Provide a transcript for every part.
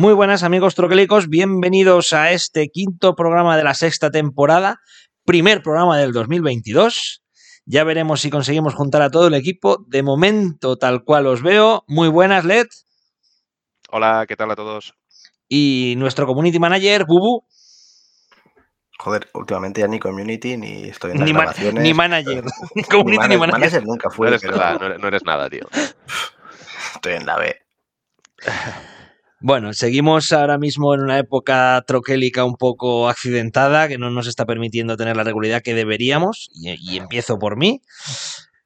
Muy buenas amigos troquelicos, bienvenidos a este quinto programa de la sexta temporada, primer programa del 2022. Ya veremos si conseguimos juntar a todo el equipo. De momento, tal cual os veo. Muy buenas, Led. Hola, ¿qué tal a todos? Y nuestro community manager, Bubu. Joder, últimamente ya ni community ni estoy en las Ni, ni manager. Ni community ni mana- manager. nunca No fue, eres, pero nada, no eres- no eres nada, tío. estoy en la B. Bueno, seguimos ahora mismo en una época troquélica un poco accidentada que no nos está permitiendo tener la regularidad que deberíamos, y, y empiezo por mí,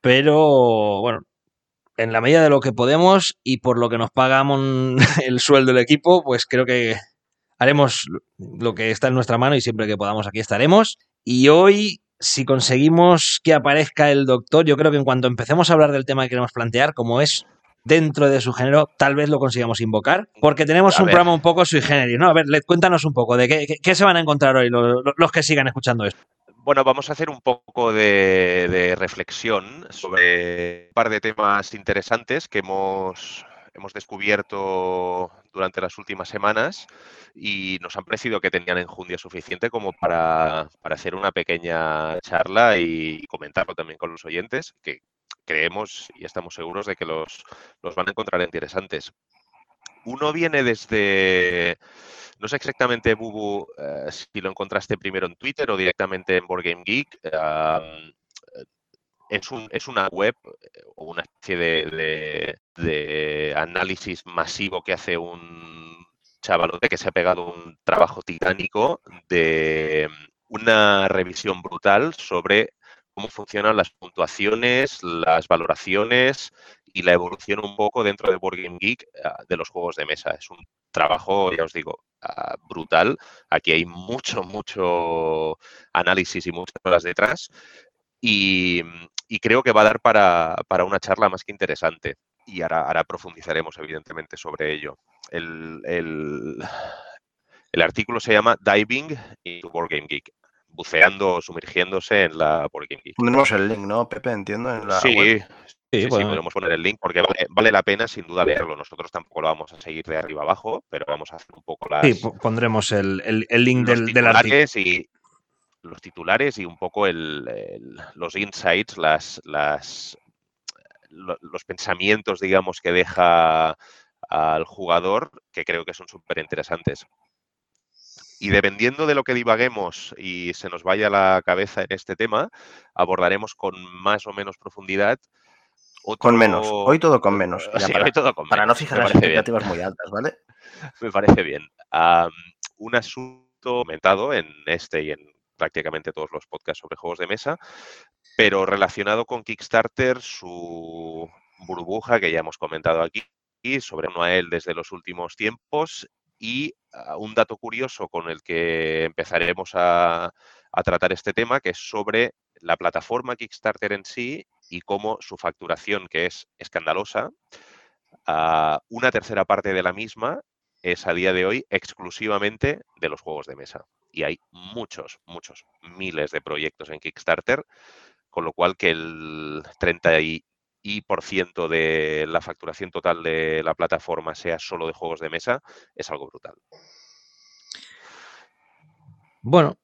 pero bueno, en la medida de lo que podemos y por lo que nos pagamos el sueldo del equipo, pues creo que haremos lo que está en nuestra mano y siempre que podamos aquí estaremos. Y hoy, si conseguimos que aparezca el doctor, yo creo que en cuanto empecemos a hablar del tema que queremos plantear, como es dentro de su género, tal vez lo consigamos invocar, porque tenemos A un ver. programa un poco sui generis, ¿no? A ver, cuéntanos un poco de qué, qué- qué se van a encontrar hoy los, los que sigan escuchando esto. Bueno, vamos a hacer un poco de, de reflexión sobre un par de temas interesantes que hemos, hemos descubierto durante las últimas semanas y nos han parecido que tenían enjundia suficiente como para, para hacer una pequeña charla y comentarlo también con los oyentes, que creemos y estamos seguros de que los, los van a encontrar interesantes. Uno viene desde, no sé exactamente, Bubu, eh, si lo encontraste primero en Twitter o directamente en Board Game Geek. es, un- es una web eh, o una especie de, de- de análisis masivo que hace un chavalote que se ha pegado un trabajo titánico de una revisión brutal sobre cómo funcionan las puntuaciones, las valoraciones y la evolución un poco dentro de Board Game Geek ah, de los juegos de mesa. Es un trabajo, ya os digo, ah, brutal. Aquí hay mucho, mucho análisis y muchas horas detrás. Y, creo que va a dar para, para una charla más que interesante. Y ahora, ahora profundizaremos, evidentemente, sobre ello. El, el- el artículo se llama Diving into Board Game Geek. Buceando o sumergiéndose en la Geek. Pondremos el link, ¿no, Pepe? Entiendo, en la Sí, web. Sí, sí, bueno. podemos poner el link porque vale, vale la pena sin duda leerlo. Nosotros tampoco lo vamos a seguir de arriba abajo, pero vamos a hacer un poco las, Sí, po- pondremos el, el- el link los del, del artículo. titulares y los titulares y un poco el- el- los insights, las, las, lo- los pensamientos, digamos, que deja al jugador, que creo que son súper interesantes. Y dependiendo de lo que divaguemos y se nos vaya la cabeza en este tema, abordaremos con más o menos profundidad. Con menos. Hoy todo con menos. Sí, para, hoy todo con para no fijar Me las bien. expectativas muy altas, ¿vale? Me parece bien. Un asunto comentado en este y en prácticamente todos los podcasts sobre juegos de mesa, pero relacionado con Kickstarter, su burbuja que ya hemos comentado aquí, sobre Noel desde los últimos tiempos y ah, un dato curioso con el que empezaremos a, tratar este tema, que es sobre la plataforma Kickstarter en sí y cómo su facturación, que es escandalosa, ah, una tercera parte de la misma es a día de hoy exclusivamente de los juegos de mesa. Y hay muchos, muchos, miles de proyectos en Kickstarter, con lo cual que el 30 y, y por ciento de la facturación total de la plataforma sea solo de juegos de mesa es algo brutal. Bueno,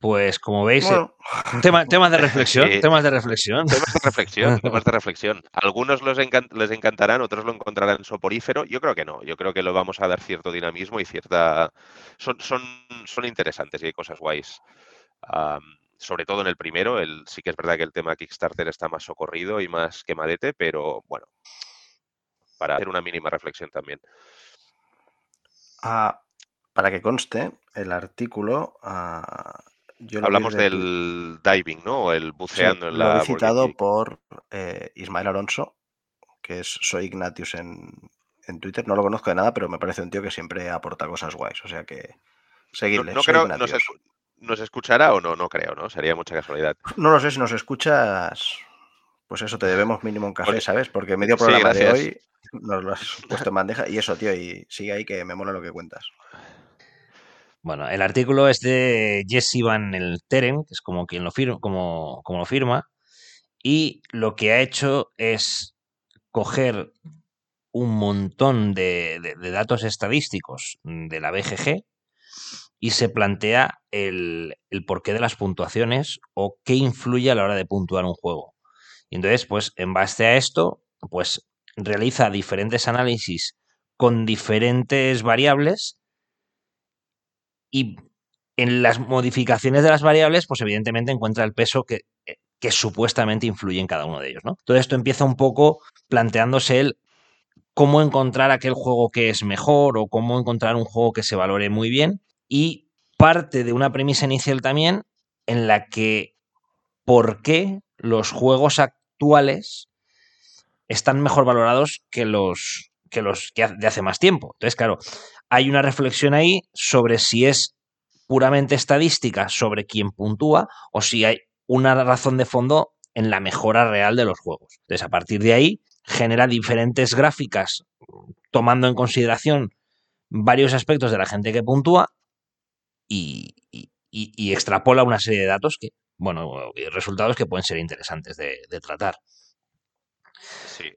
pues como veis, eh, Bueno, tema- temas de reflexión, Sí. temas de reflexión. Temas de reflexión, temas de reflexión. Algunos los les encantarán, otros lo encontrarán soporífero. Yo creo que no. Yo creo que lo vamos a dar cierto dinamismo y cierta. Son, son, son interesantes y hay cosas guays. Sobre todo en el primero. El, sí que es verdad que el tema Kickstarter está más socorrido y más quemadete, pero bueno, para hacer una mínima reflexión también. Ah, para que conste, el artículo. ah, yo Hablamos del diving, ¿no? O el Sí, buceando en lo la. citado por eh, Ismael Alonso, que es Soy Ignatius en, en Twitter. No lo conozco de nada, pero me parece un tío que siempre aporta cosas guays. O sea que No, seguidle. no creo, Ignatius. ¿Nos escuchará o no? No creo, ¿no? Sería mucha casualidad. No lo sé si nos escuchas. Pues eso, te debemos mínimo un café, Porque- ¿sabes? Porque medio Sí, programa de hoy nos lo has puesto en bandeja. Y eso, tío, y sigue ahí que me mola lo que cuentas. Bueno, el artículo es de Jesse Van el Teren, que es como quien lo firma, como, como lo firma, y lo que ha hecho es coger un montón de, de- de datos estadísticos de la BGG y se plantea el, el porqué de las puntuaciones o qué influye a la hora de puntuar un juego. Y entonces, pues, en base a esto, pues realiza diferentes análisis con diferentes variables y en las modificaciones de las variables, pues evidentemente encuentra el peso que, que supuestamente influye en cada uno de ellos, ¿no? Todo esto empieza un poco planteándose el cómo encontrar aquel juego que es mejor o cómo encontrar un juego que se valore muy bien y parte de una premisa inicial también en la que por qué los juegos actuales están mejor valorados que los que los que de hace más tiempo. Entonces, claro, hay una reflexión ahí sobre si es puramente estadística sobre quién puntúa o si hay una razón de fondo en la mejora real de los juegos. Entonces, a partir de ahí, genera diferentes gráficas tomando en consideración varios aspectos de la gente que puntúa y, y- y- y extrapola una serie de datos que, bueno, resultados que pueden ser interesantes de, de tratar. Sí,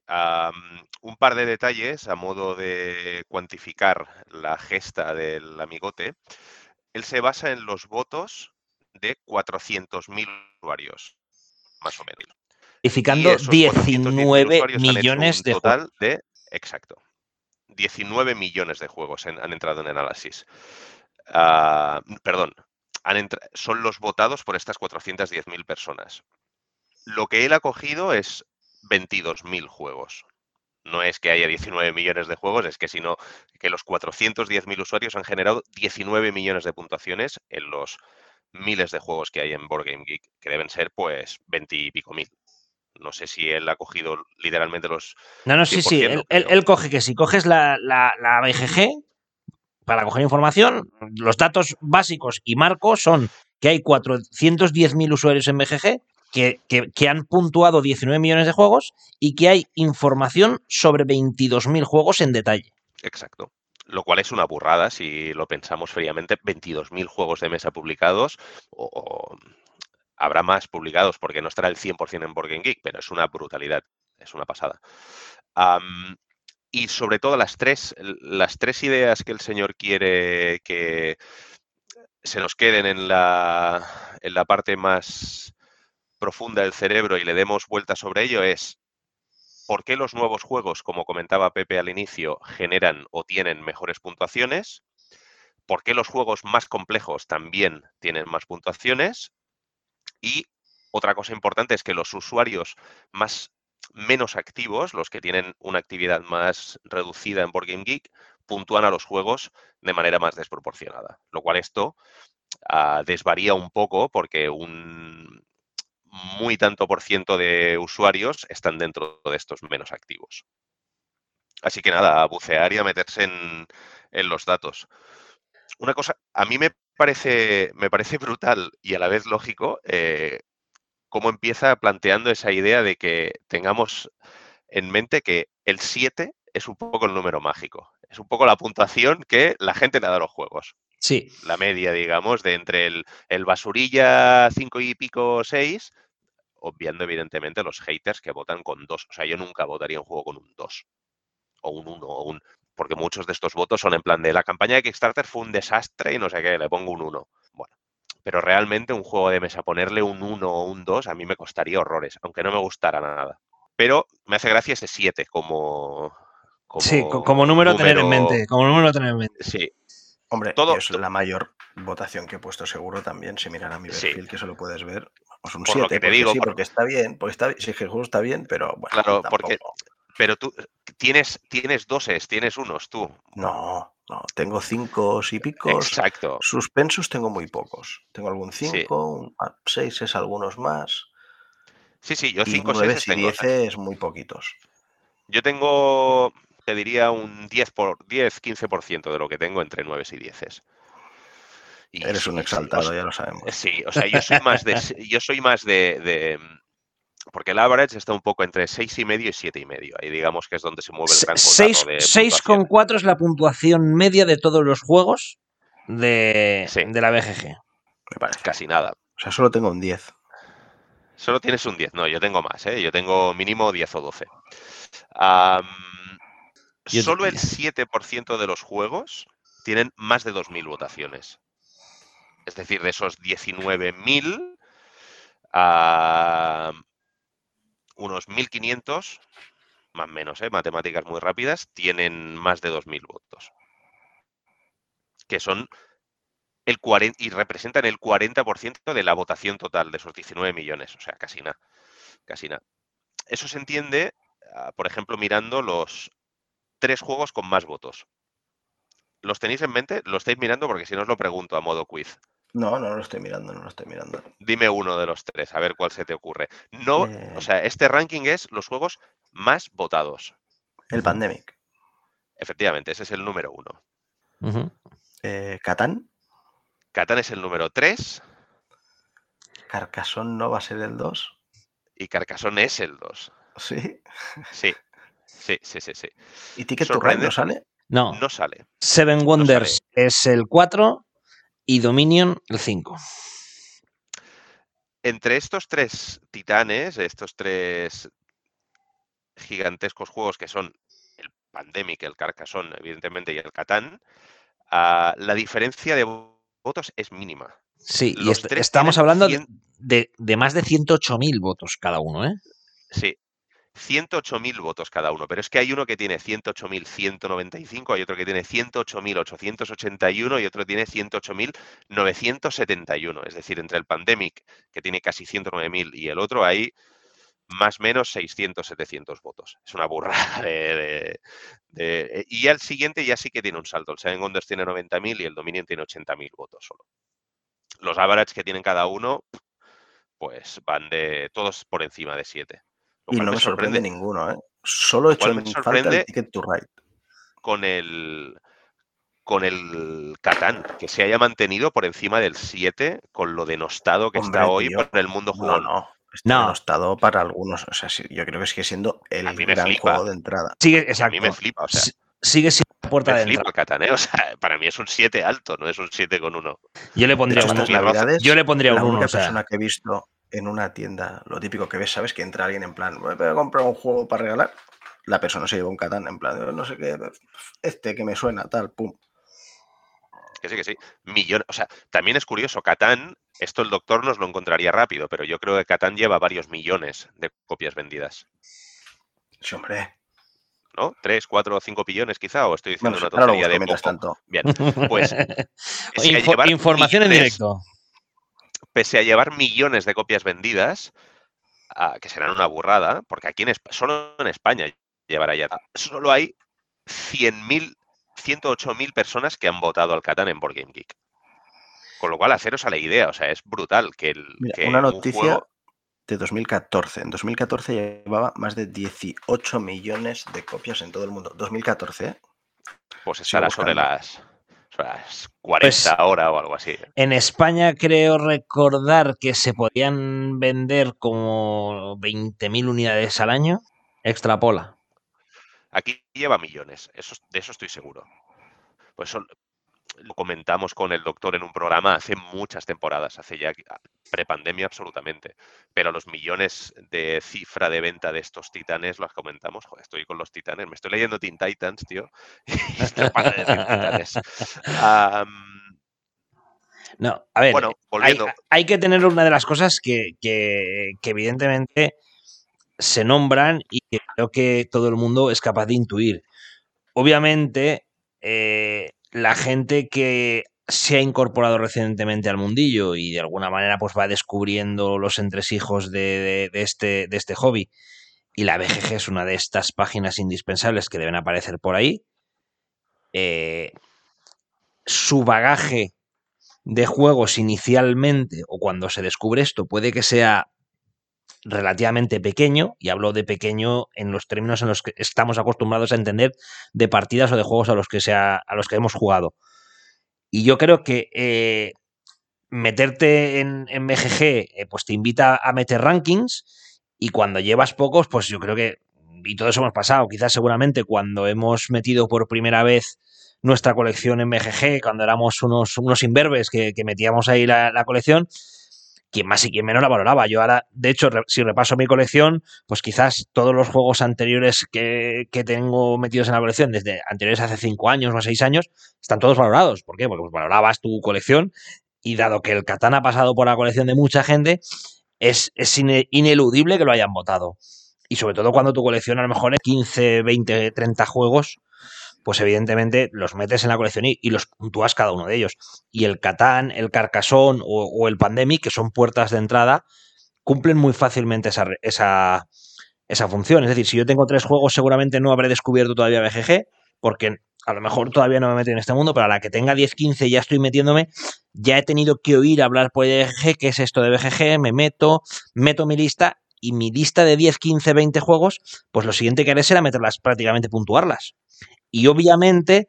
un par de detalles a modo de cuantificar la gesta del amigote. Él se basa en los votos de 400.000 usuarios, más o menos. 400.000 19 usuarios han hecho millones de juegos. total de, exacto, 19 millones de juegos en- han entrado en análisis. Ah, perdón, han son los votados por estas 410.000 personas. Lo que él ha cogido es 22.000 juegos. No es que haya 19 millones de juegos, es que sino que los 410.000 usuarios han generado 19 millones de puntuaciones en los miles de juegos que hay en Board Game Geek, que deben ser pues 20 y pico mil. No sé si él ha cogido literalmente los... No, no, sí, sí. 100%, Él, no él- creo. él coge que si coges la, la, la BGG para coger información, los datos básicos y marcos son que hay 410.000 usuarios en BGG que, han puntuado 19 millones de juegos y que hay información sobre 22.000 juegos en detalle. Exacto. Lo cual es una burrada si lo pensamos fríamente. 22.000 juegos de mesa publicados o, habrá más publicados porque no estará el 100% en Game Geek, pero es una brutalidad, es una pasada. Y sobre todo las tres, las tres ideas que el señor quiere que se nos queden en la, en la parte más profunda del cerebro y le demos vuelta sobre ello es por qué los nuevos juegos, como comentaba Pepe al inicio, generan o tienen mejores puntuaciones, por qué los juegos más complejos también tienen más puntuaciones y otra cosa importante es que los usuarios más menos activos, los que tienen una actividad más reducida en Board Geek, puntúan a los juegos de manera más desproporcionada. Lo cual esto ah, desvaría un poco porque un muy tanto por ciento de usuarios están dentro de estos menos activos. Así que nada, a bucear y a meterse en, en los datos. Una cosa, a mí me parece, me parece brutal y a la vez lógico eh, cómo empieza planteando esa idea de que tengamos en mente que el 7 es un poco el número mágico. Es un poco la puntuación que la gente le da a los juegos. Sí, La media, digamos, de entre el, el basurilla 5 y pico 6, obviando evidentemente los haters que votan con 2. O sea, yo nunca votaría un juego con un 2 o un 1 o un... Porque muchos de estos votos son en plan de la campaña de Kickstarter fue un desastre y no sé qué, le pongo un 1. Pero realmente un juego de mesa, ponerle un 1 o un 2 a mí me costaría horrores, aunque no me gustara nada. Pero me hace gracia ese 7 como, como, sí, co- como número a tener en mente. Como número a tener en mente. Sí. Hombre, Todo- es la mayor votación que he puesto seguro también. Si miran mi Sí. perfil, que eso lo puedes ver. Pues un Por lo 7, que te porque digo, sí, por- porque está bien. Porque está, sí, que el juego está bien, pero bueno. Claro, tampoco- porque- Pero tú tienes, tienes doses, tienes unos tú. No, no. Tengo cinco y picos. Exacto. Suspensos tengo muy pocos. Tengo algún Sí. 5, 6 es algunos más. Sí, sí, yo Y 5 o 9 6 y tengo. 10 es muy poquitos. Yo tengo, te diría, un 10, por, 10 15% de lo que tengo entre 9 y 10. Y Eres un exaltado, ya lo sabemos. Sí, o sea, yo soy más de. yo soy más de, de- Porque el average está un poco entre 6,5 y medio y 7,5. y medio. Ahí digamos que es donde se mueve el gran Seis- cotarro de 6,4 es la puntuación media de todos los juegos de, Sí. de la BGG. Me parece. Casi nada. O sea, solo tengo un 10. Solo tienes un 10. No, yo tengo más, ¿eh? Yo tengo mínimo 10 o 12. Am, Yo- solo el 7% de los juegos tienen más de 2.000 votaciones. Es decir, de esos 19.000, a unos 1.500, más o menos, ¿eh? matemáticas muy rápidas, tienen más de 2.000 votos. Que son el 40, y representan el 40% de la votación total de esos 19 millones, o sea, casi nada. Casi nada. Eso se entiende, ah, por ejemplo, mirando los tres juegos con más votos. ¿Los tenéis en mente? Lo estáis mirando porque si no os lo pregunto a modo quiz. No, no lo estoy mirando, no lo estoy mirando. Dime uno de los tres, a ver cuál se te ocurre. No, Eh. o sea, este ranking es los juegos más votados. El Pandemic. Efectivamente, ese es el número uno. Ujú. Eh, Catán. Catán es el número tres Carcassonne no va a ser el 2. y Carcassonne es el dos. Sí. Sí, sí, sí, sí, sí. ¿Y Ticket to Ride no sale? No, No sale. Seven Wonders es el 4 y Dominion el 5. Entre estos tres titanes, estos tres gigantescos juegos que son el Pandemic, el Carcassonne, evidentemente, y el Catán, ah, la diferencia de votos es mínima. Sí, y est- estamos hablando de, 100 de- de más de 108.000 votos cada uno, ¿eh? Sí, 108.000 votos cada uno, pero es que hay uno que tiene 108.195, hay otro que tiene 108.881 y otro tiene 108.971. Es decir, entre el Pandemic, que tiene casi 109.000, y el otro hay más o menos 600, 700 votos. Es una burrada de... de- de- y ya el siguiente ya sí que tiene un salto. El Seven Wonders tiene 90.000 y el Dominion tiene 80.000 votos solo. Los average que tienen cada uno, pues van de todos por encima de 7. Y no me sorprende ninguno, ¿eh? Solo he hecho me en falta sorprende- el Ticket to Ride. con el con el Catán, que se haya mantenido por encima del 7 con lo denostado que Hombre, está hoy tío, por el mundo No, jugón. no. Está No. denostado para algunos. O sea, sí, yo creo que sigue siendo el gran flipa. juego de entrada. Sigue, A mí exacto. me flipa, o sea, Si- Sigue siendo la puerta me de flipa entrada. el Catán, ¿eh? O sea, para mí es un 7 alto, no es un 7 con 1. Yo le pondría hecho, un estas uno. uno. navidades, Yo le pondría la un 1. única O sea, persona que he visto en una tienda, lo típico que ves, ¿sabes? Que entra alguien en plan, voy a comprar un juego para regalar. La persona se lleva un Catán, en plan, no sé qué, este que me suena, tal, pum. Que sí, que sí. Millón, o sea, también es curioso, Catán, esto el doctor nos lo encontraría rápido, pero yo creo que Catán lleva varios millones de copias vendidas. Sí, hombre. ¿No? ¿Tres, cuatro o cinco billones quizá? ¿O estoy diciendo Bueno, una tontería de poco? tanto. Bien, pues Info- llevar información en directo. Pese a llevar millones de copias vendidas, ah, que serán una burrada, porque aquí en solo en España llevará ya, solo hay 100.000, 108.000 personas que han votado al Catán en Board Game Geek. Con lo cual, haceros a la idea, o sea, es brutal que, el, Mira, que una un noticia juego- de 2014. En 2014 llevaba más de 18 millones de copias en todo el mundo. 2014, ¿eh? pues estará sobre las, sobre las 40 Pues- horas o algo así. En España creo recordar que se podían vender como 20.000 unidades al año. Extrapola. Aquí lleva millones, eso, de eso estoy seguro. Pues son- lo comentamos con el doctor en un programa hace muchas temporadas, hace ya prepandemia absolutamente. Pero los millones de cifra de venta de estos titanes los comentamos. Joder, estoy con los titanes, me estoy leyendo Teen Titans, tío. y de decir titanes. No, a ver, bueno, hay, que tener una de las cosas que, que- que evidentemente se nombran y que creo que todo el mundo es capaz de intuir. Obviamente, eh, la gente que se ha incorporado recientemente al mundillo y de alguna manera pues va descubriendo los entresijos de, este, de este hobby. Y la BGG es una de estas páginas indispensables que deben aparecer por ahí. Eh, su bagaje de juegos inicialmente o cuando se descubre esto puede que sea relativamente pequeño, y hablo de pequeño en los términos en los que estamos acostumbrados a entender de partidas o de juegos a los que, sea, a los que hemos jugado. Y yo creo que eh, meterte en, en BGG eh, pues te invita a meter rankings y cuando llevas pocos, pues yo creo que, y todo eso hemos pasado, quizás seguramente cuando hemos metido por primera vez nuestra colección en BGG, cuando éramos unos, unos imberbes que, metíamos ahí la colección, quien más y quien menos la valoraba. Yo ahora, de hecho, si repaso mi colección, pues quizás todos los juegos anteriores que, que tengo metidos en la colección, desde anteriores hace cinco años o seis años, están todos valorados. ¿Por qué? Porque pues, valorabas tu colección y dado que el Catán ha pasado por la colección de mucha gente, es, es ineludible que lo hayan votado. Y sobre todo cuando tu colección a lo mejor es 15, 20, 30 juegos, pues evidentemente los metes en la colección y, los puntúas cada uno de ellos. Y el Catán, el Carcassonne o, o, el Pandemic, que son puertas de entrada, cumplen muy fácilmente esa, esa, esa, función. Es decir, si yo tengo tres juegos, seguramente no habré descubierto todavía BGG, porque a lo mejor todavía no me meto en este mundo, pero a la que tenga 10, 15 ya estoy metiéndome, ya he tenido que oír hablar por BGG, qué es esto de BGG, me meto, meto mi lista y mi lista de 10, 15, 20 juegos, pues lo siguiente que haré será meterlas, prácticamente puntuarlas. Y obviamente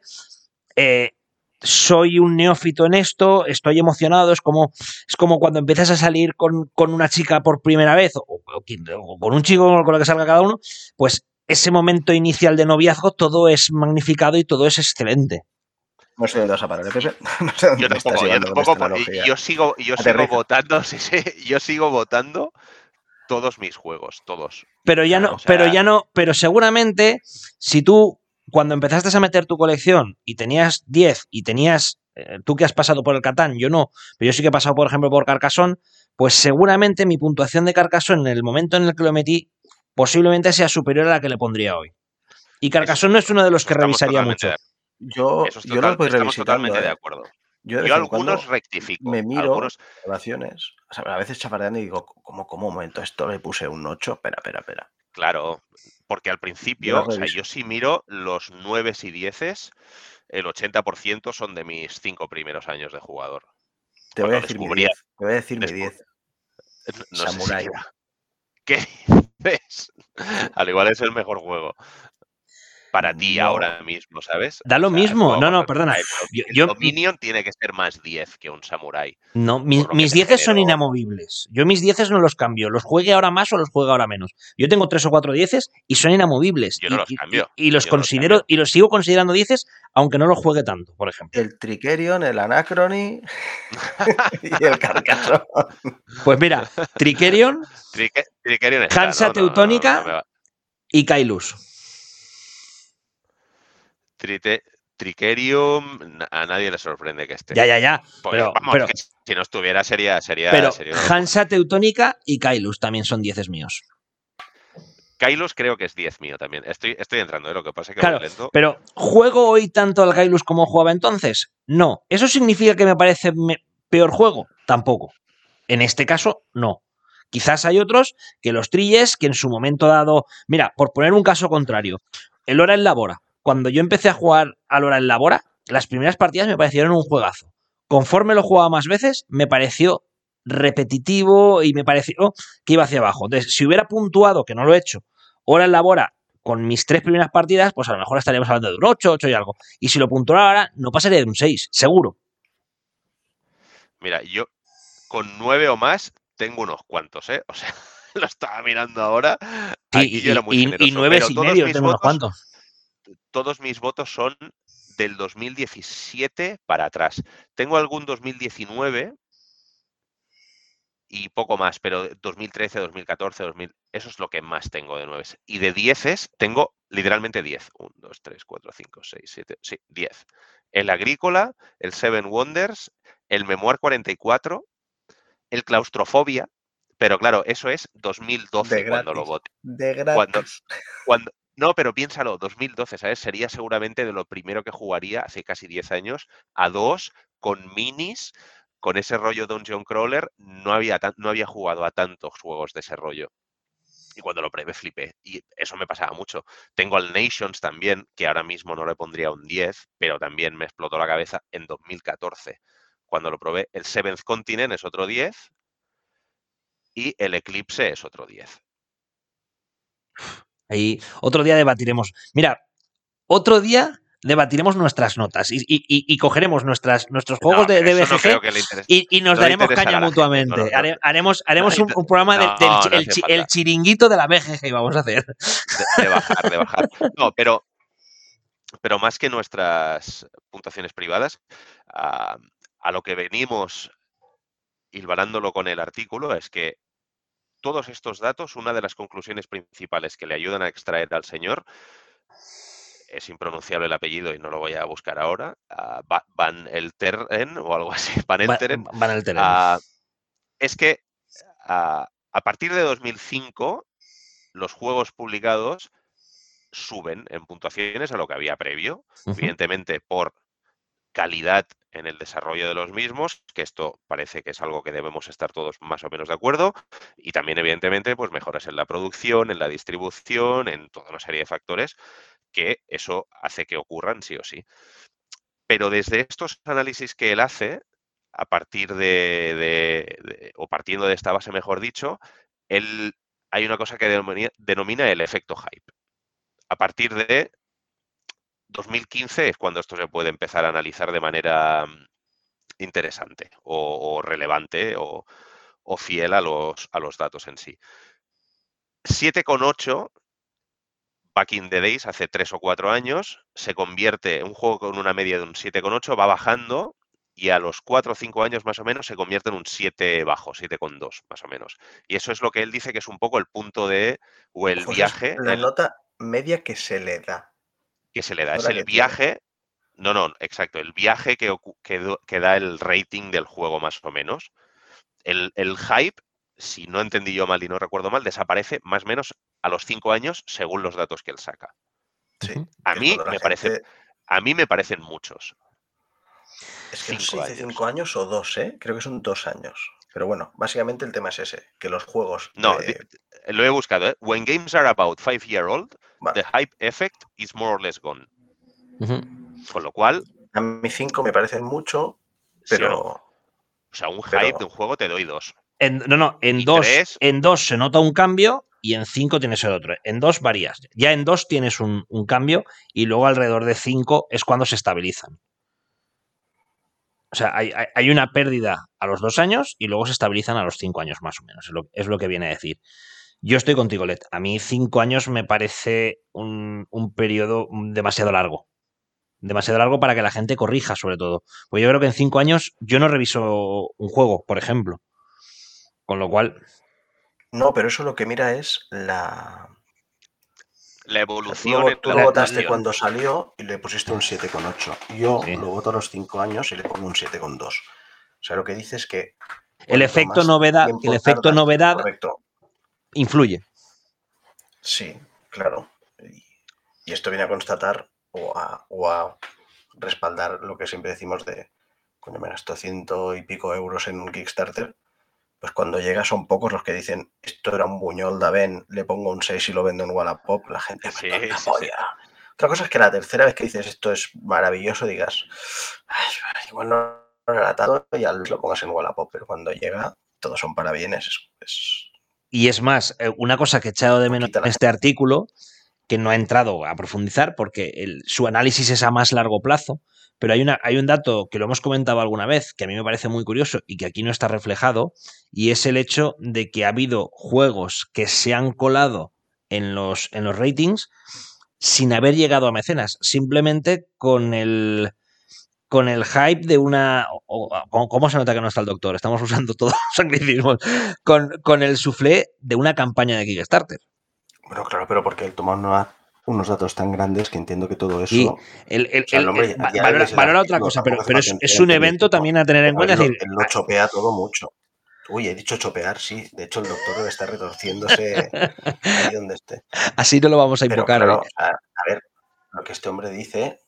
eh, soy un neófito en esto, estoy emocionado, es como, es como cuando empiezas a salir con, con una chica por primera vez, o, o, o, con un chico con lo que salga cada uno, pues ese momento inicial de noviazgo todo es magnificado y todo es excelente. No sé dónde vas a parar, ¿eh. No sé yo tampoco, yo tampoco, yo sigo, yo sigo votando, sí, sí, yo sigo votando todos mis juegos, todos. Pero ya no, o sea, pero ya no, pero seguramente si tú cuando empezaste a meter tu colección y tenías 10 y tenías, eh, tú que has pasado por el Catán, yo no, pero yo sí que he pasado, por ejemplo, por Carcassonne, pues seguramente mi puntuación de Carcassonne en el momento en el que lo metí posiblemente sea superior a la que le pondría hoy. Y Carcassonne no es uno de los que revisaría mucho. Yo, yo total, lo voy estamos totalmente eh. de acuerdo. Yo, yo algunos rectifico. Me miro algunos... relaciones, o sea, a veces chafardeando y digo, ¿cómo, cómo momento? Esto le puse un 8, espera, espera, espera. Claro, porque al principio, o sea, yo sí miro los 9 y 10, el 80% son de mis 5 primeros años de jugador. Te voy, a decir mi 10, te voy a decir mi 10. No Samurai. Sé si... ¿Qué dices? Al igual es el mejor juego para ti no. ahora mismo, ¿sabes? Da lo o sea, mismo. No, no, perdona. Yo, yo, Dominion tiene que ser más 10 que un Samurai. No, mi, mis 10 son inamovibles. Yo mis 10 no los cambio. Los juegue ahora más o los juegue ahora menos. Yo tengo 3 o 4 10 y son inamovibles. Yo no los y, cambio. Y, y los yo considero los y los sigo considerando 10 aunque no los juegue tanto, por ejemplo. El Trickerion, el Anacrony y el Carcassonne. Pues mira, está, Hansa no, Teutónica no, y Kailus. Trite, Tricerium, a nadie le sorprende que esté. Ya, ya, ya. Porque, pero, vamos, pero, que si no estuviera sería. sería, pero sería Hansa Teutónica y Kailus también son 10 míos. Kailus creo que es 10 mío también. Estoy, estoy entrando, ¿eh? lo que pasa es que claro, voy lento. Pero, ¿juego hoy tanto al Kailus como jugaba entonces? No. ¿Eso significa que me parece me peor juego? Tampoco. En este caso, no. Quizás hay otros que los trilles que en su momento dado. Mira, por poner un caso contrario, el Hora en Labora cuando yo empecé a jugar al hora en Labora, las primeras partidas me parecieron un juegazo. Conforme lo jugaba más veces, me pareció repetitivo y me pareció que iba hacia abajo. Entonces, si hubiera puntuado, que no lo he hecho, hora en Labora con mis tres primeras partidas, pues a lo mejor estaríamos hablando de un 8, 8 y algo. Y si lo puntuara ahora, no pasaría de un 6, seguro. Mira, yo con 9 o más tengo unos cuantos, ¿eh? O sea, lo estaba mirando ahora. Sí, y, y, y, y, nueve y medio tengo unos cuantos todos mis votos son del 2017 para atrás. Tengo algún 2019 y poco más, pero 2013, 2014, 2000, eso es lo que más tengo de 9. Y de 10 tengo literalmente 10. 1, 2, 3, 4, 5, 6, 7, sí, 10. El Agrícola, el Seven Wonders, el Memoir 44, el Claustrofobia, pero claro, eso es 2012 de cuando lo vote. De gratis. Cuando, cuando, No, pero piénsalo, 2012, ¿sabes? Sería seguramente de lo primero que jugaría hace casi 10 años a dos con minis, con ese rollo Dungeon Crawler. No había, no había jugado a tantos juegos de ese rollo. Y cuando lo probé flipé. Y eso me pasaba mucho. Tengo al Nations también, que ahora mismo no le pondría un 10, pero también me explotó la cabeza en 2014. Cuando lo probé, el Seventh Continent es otro 10 y el Eclipse es otro 10. Ahí otro día debatiremos. Mira, otro día debatiremos nuestras notas y, cogeremos nuestras, nuestros juegos de, BGG y, nos daremos caña mutuamente. haremos haremos un, programa del el, chiringuito de la BGG vamos a hacer. De, bajar, de bajar. No, pero, pero más que nuestras puntuaciones privadas, a, a lo que venimos hilvanándolo con el artículo es que todos estos datos, una de las conclusiones principales que le ayudan a extraer al señor, es impronunciable el apellido y no lo voy a buscar ahora, Van Elteren o algo así, Van Elteren, Van Elteren. Ah, es que ah, a partir de 2005 los juegos publicados suben en puntuaciones a lo que había previo, evidentemente por calidad en el desarrollo de los mismos, que esto parece que es algo que debemos estar todos más o menos de acuerdo, y también evidentemente pues mejoras en la producción, en la distribución, en toda una serie de factores que eso hace que ocurran sí o sí. Pero desde estos análisis que él hace, a partir de, o partiendo de esta base, mejor dicho, él, hay una cosa que denomina el efecto hype. A partir de 2015 es cuando esto se puede empezar a analizar de manera mm, interesante o, relevante o, fiel a los, a los datos en sí. 7,8 back in the days, hace 3 o 4 años, se convierte en un juego con una media de un 7,8, va bajando y a los 4 o 5 años más o menos se convierte en un 7 bajo, 7,2 más o menos. Y eso es lo que él dice que es un poco el punto de, o el viaje. La nota media que se le da que se le da. es el viaje. No, no, exacto. El viaje que, que, da el rating del juego, más o menos. El, hype, si no entendí yo mal y no recuerdo mal, desaparece más o menos a los cinco años según los datos que él saca. Sí, a mí me parece, a mí me parecen muchos. Es que cinco años. cinco años o dos, ¿eh? Creo que son dos años. Pero bueno, básicamente el tema es ese, que los juegos. No, lo he buscado, ¿eh? When games are about five year old, the hype effect is more or less gone. Con lo cual. A mí 5 me parecen mucho, pero. o, sea, un hype de un juego te doy dos. no, no, en dos, en dos se nota un cambio y en 5 tienes el otro. En dos varías. Ya en dos tienes un, cambio y luego alrededor de 5 es cuando se estabilizan. O sea, hay, una pérdida a los dos años y luego se estabilizan a los cinco años más o menos. Es lo, es lo que viene a decir. Yo estoy contigo, Let. A mí cinco años me parece un, periodo demasiado largo. Demasiado largo para que la gente corrija, sobre todo. Pues yo creo que en cinco años yo no reviso un juego, por ejemplo. Con lo cual. No, pero eso lo que mira es la. La evolución. Tú, lo votaste cuando salió y le pusiste un 7,8. Yo lo voto a los cinco años y le pongo un 7,2. O sea, lo que dice es que. El efecto novedad, el efecto novedad influye. Sí, claro. Y, esto viene a constatar o a, respaldar lo que siempre decimos de, coño, me gasto ciento y pico euros en un Kickstarter. Pues cuando llega son pocos los que dicen, esto era un buñol de Aven, le pongo un 6 y lo vendo en Wallapop, la gente sí, Otra cosa es que la tercera vez que dices esto es maravilloso, digas, igual no relatado y ya lo pongas en Wallapop, pero cuando llega, todos son para bienes. es y es más, eh, una cosa que he echado de menos en este artículo, que no ha entrado a profundizar porque su análisis es a más largo plazo, pero hay, una, hay un dato que lo hemos comentado alguna vez, que a mí me parece muy curioso y que aquí no está reflejado, y es el hecho de que ha habido juegos que se han colado en los, en los ratings sin haber llegado a mecenas, simplemente con el, con el hype de una. ¿Cómo se nota que no está el doctor? Estamos usando todo sacrificio. Con, con el soufflé de una campaña de Kickstarter. Bueno, claro, pero porque él toma unos datos tan grandes que entiendo que todo eso. el, valora, otra cosa, pero, pero es, un evento también a tener en cuenta. Él, lo chopea todo mucho. Uy, he dicho chopear, sí. De hecho, el doctor debe estar retorciéndose ahí donde esté. Así no lo vamos a Pero invocar. claro, ¿eh? a, a ver, lo que este hombre dice,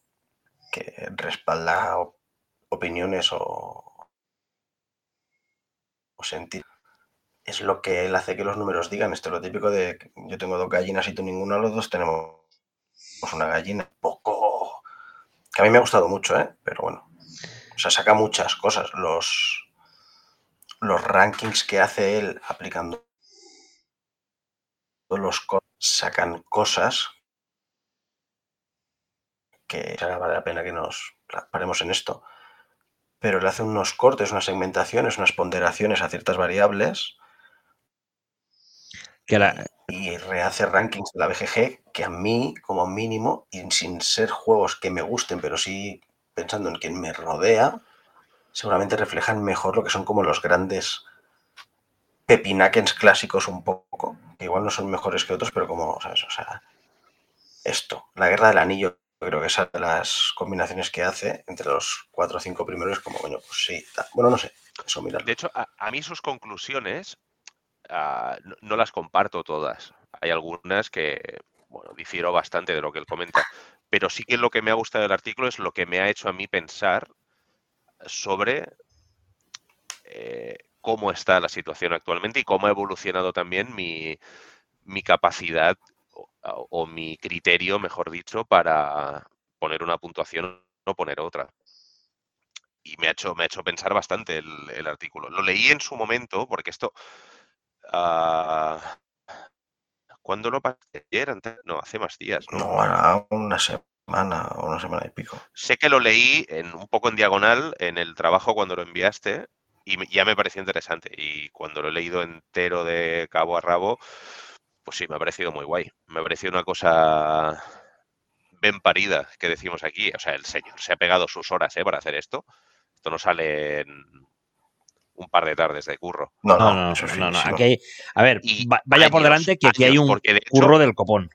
que respalda opiniones o, o sentir, es lo que él hace que los números digan. Esto es lo típico de yo tengo dos gallinas y tú ninguno, los dos tenemos una gallina. Poco. Que a mí me ha gustado mucho, ¿eh? Pero bueno. O sea, saca muchas cosas. Los, los rankings que hace él aplicando los sacan cosas que ahora vale la pena que nos paremos en esto. Pero le hace unos cortes, unas segmentaciones, unas ponderaciones a ciertas variables Que la- y rehace rankings de la BGG que a mí, como mínimo, y sin ser juegos que me gusten, pero sí pensando en quien me rodea, seguramente reflejan mejor lo que son como los grandes pepinakens clásicos un poco, que igual no son mejores que otros, pero como, ¿sabes? O sea, esto, la guerra del anillo, creo que esas las combinaciones que hace entre los cuatro o cinco primeros, como, bueno, pues sí, bueno, no sé, eso mirarlo. De hecho, a, mí sus conclusiones ah, no, no las comparto todas. Hay algunas que, bueno, difiero bastante de lo que él comenta, pero sí que lo que me ha gustado del artículo es lo que me ha hecho a mí pensar sobre eh, cómo está la situación actualmente y cómo ha evolucionado también mi, mi capacidad o, o mi criterio, mejor dicho, para poner una puntuación o poner otra y me ha hecho, me ha hecho pensar bastante el, el artículo. Lo leí en su momento, porque esto. ah, ¿Cuándo lo pasé? ¿Ayer? Antes- No, hace más días. ¿no? No, una semana o una semana y pico. Sé que lo leí en, un poco en diagonal en el trabajo cuando lo enviaste y ya me pareció interesante. Y cuando lo he leído entero de cabo a rabo, pues sí, me ha parecido muy guay. Me ha parecido una cosa bien parida que decimos aquí. O sea, el señor se ha pegado sus horas ¿eh? para hacer esto. Esto no sale en un par de tardes de curro. No, No, no, no, no, no, finísimo. Aquí hay, a ver, Y vaya por delante que aquí hay un porque de hecho- curro del copón.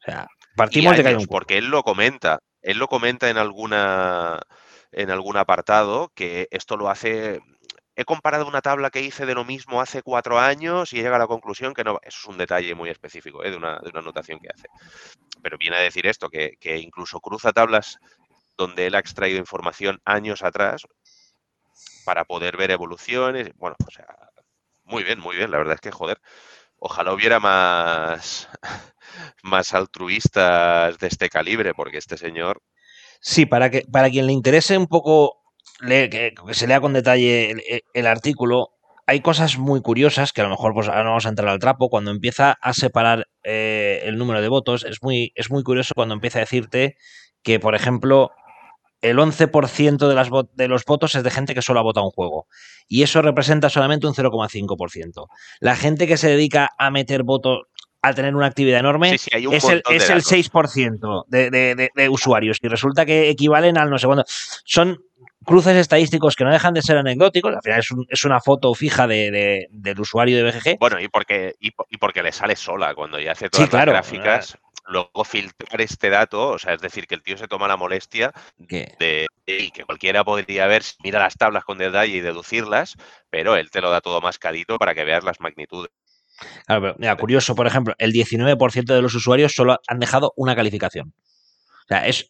O sea, partimos de que hay un curro. porque él lo comenta, él lo comenta en alguna en algún apartado que esto lo hace. He comparado una tabla que hice de lo mismo hace cuatro años y llega a la conclusión que no. Eso es un detalle muy específico ¿eh? de, una, de una anotación que hace. Pero viene a decir esto, que, que incluso cruza tablas donde él ha extraído información años atrás para poder ver evoluciones. Bueno, o sea, muy bien, muy bien. La verdad es que, joder, ojalá hubiera más, más altruistas de este calibre, porque este señor, Sí, para que para quien le interese un poco que, que se lea con detalle el, el- artículo, hay cosas muy curiosas que a lo mejor pues ahora no vamos a entrar al trapo. Cuando empieza a separar eh, el número de votos, es muy, es muy curioso cuando empieza a decirte que, por ejemplo, el 11% de, las, de los votos es de gente que solo ha votado un juego. Y eso representa solamente un 0,5%. La gente que se dedica a meter votos, a tener una actividad enorme, sí, sí, hay un es el, es el datos. 6% de, de, de, de usuarios y resulta que equivalen al no sé cuándo. Son cruces estadísticos que no dejan de ser anecdóticos, al final es, un, es una foto fija de, de, del usuario de BGG. Bueno, y porque, y, y porque le sale sola cuando ya hace todas Sí, claro. las gráficas. Luego filtrar este dato, o sea, es decir, que el tío se toma la molestia de y que cualquiera podría ver, mira las tablas con detalle y deducirlas, pero él te lo da todo mascadito para que veas las magnitudes. claro, pero, mira, curioso, por ejemplo, el 19% de los usuarios solo han dejado una calificación. O sea, es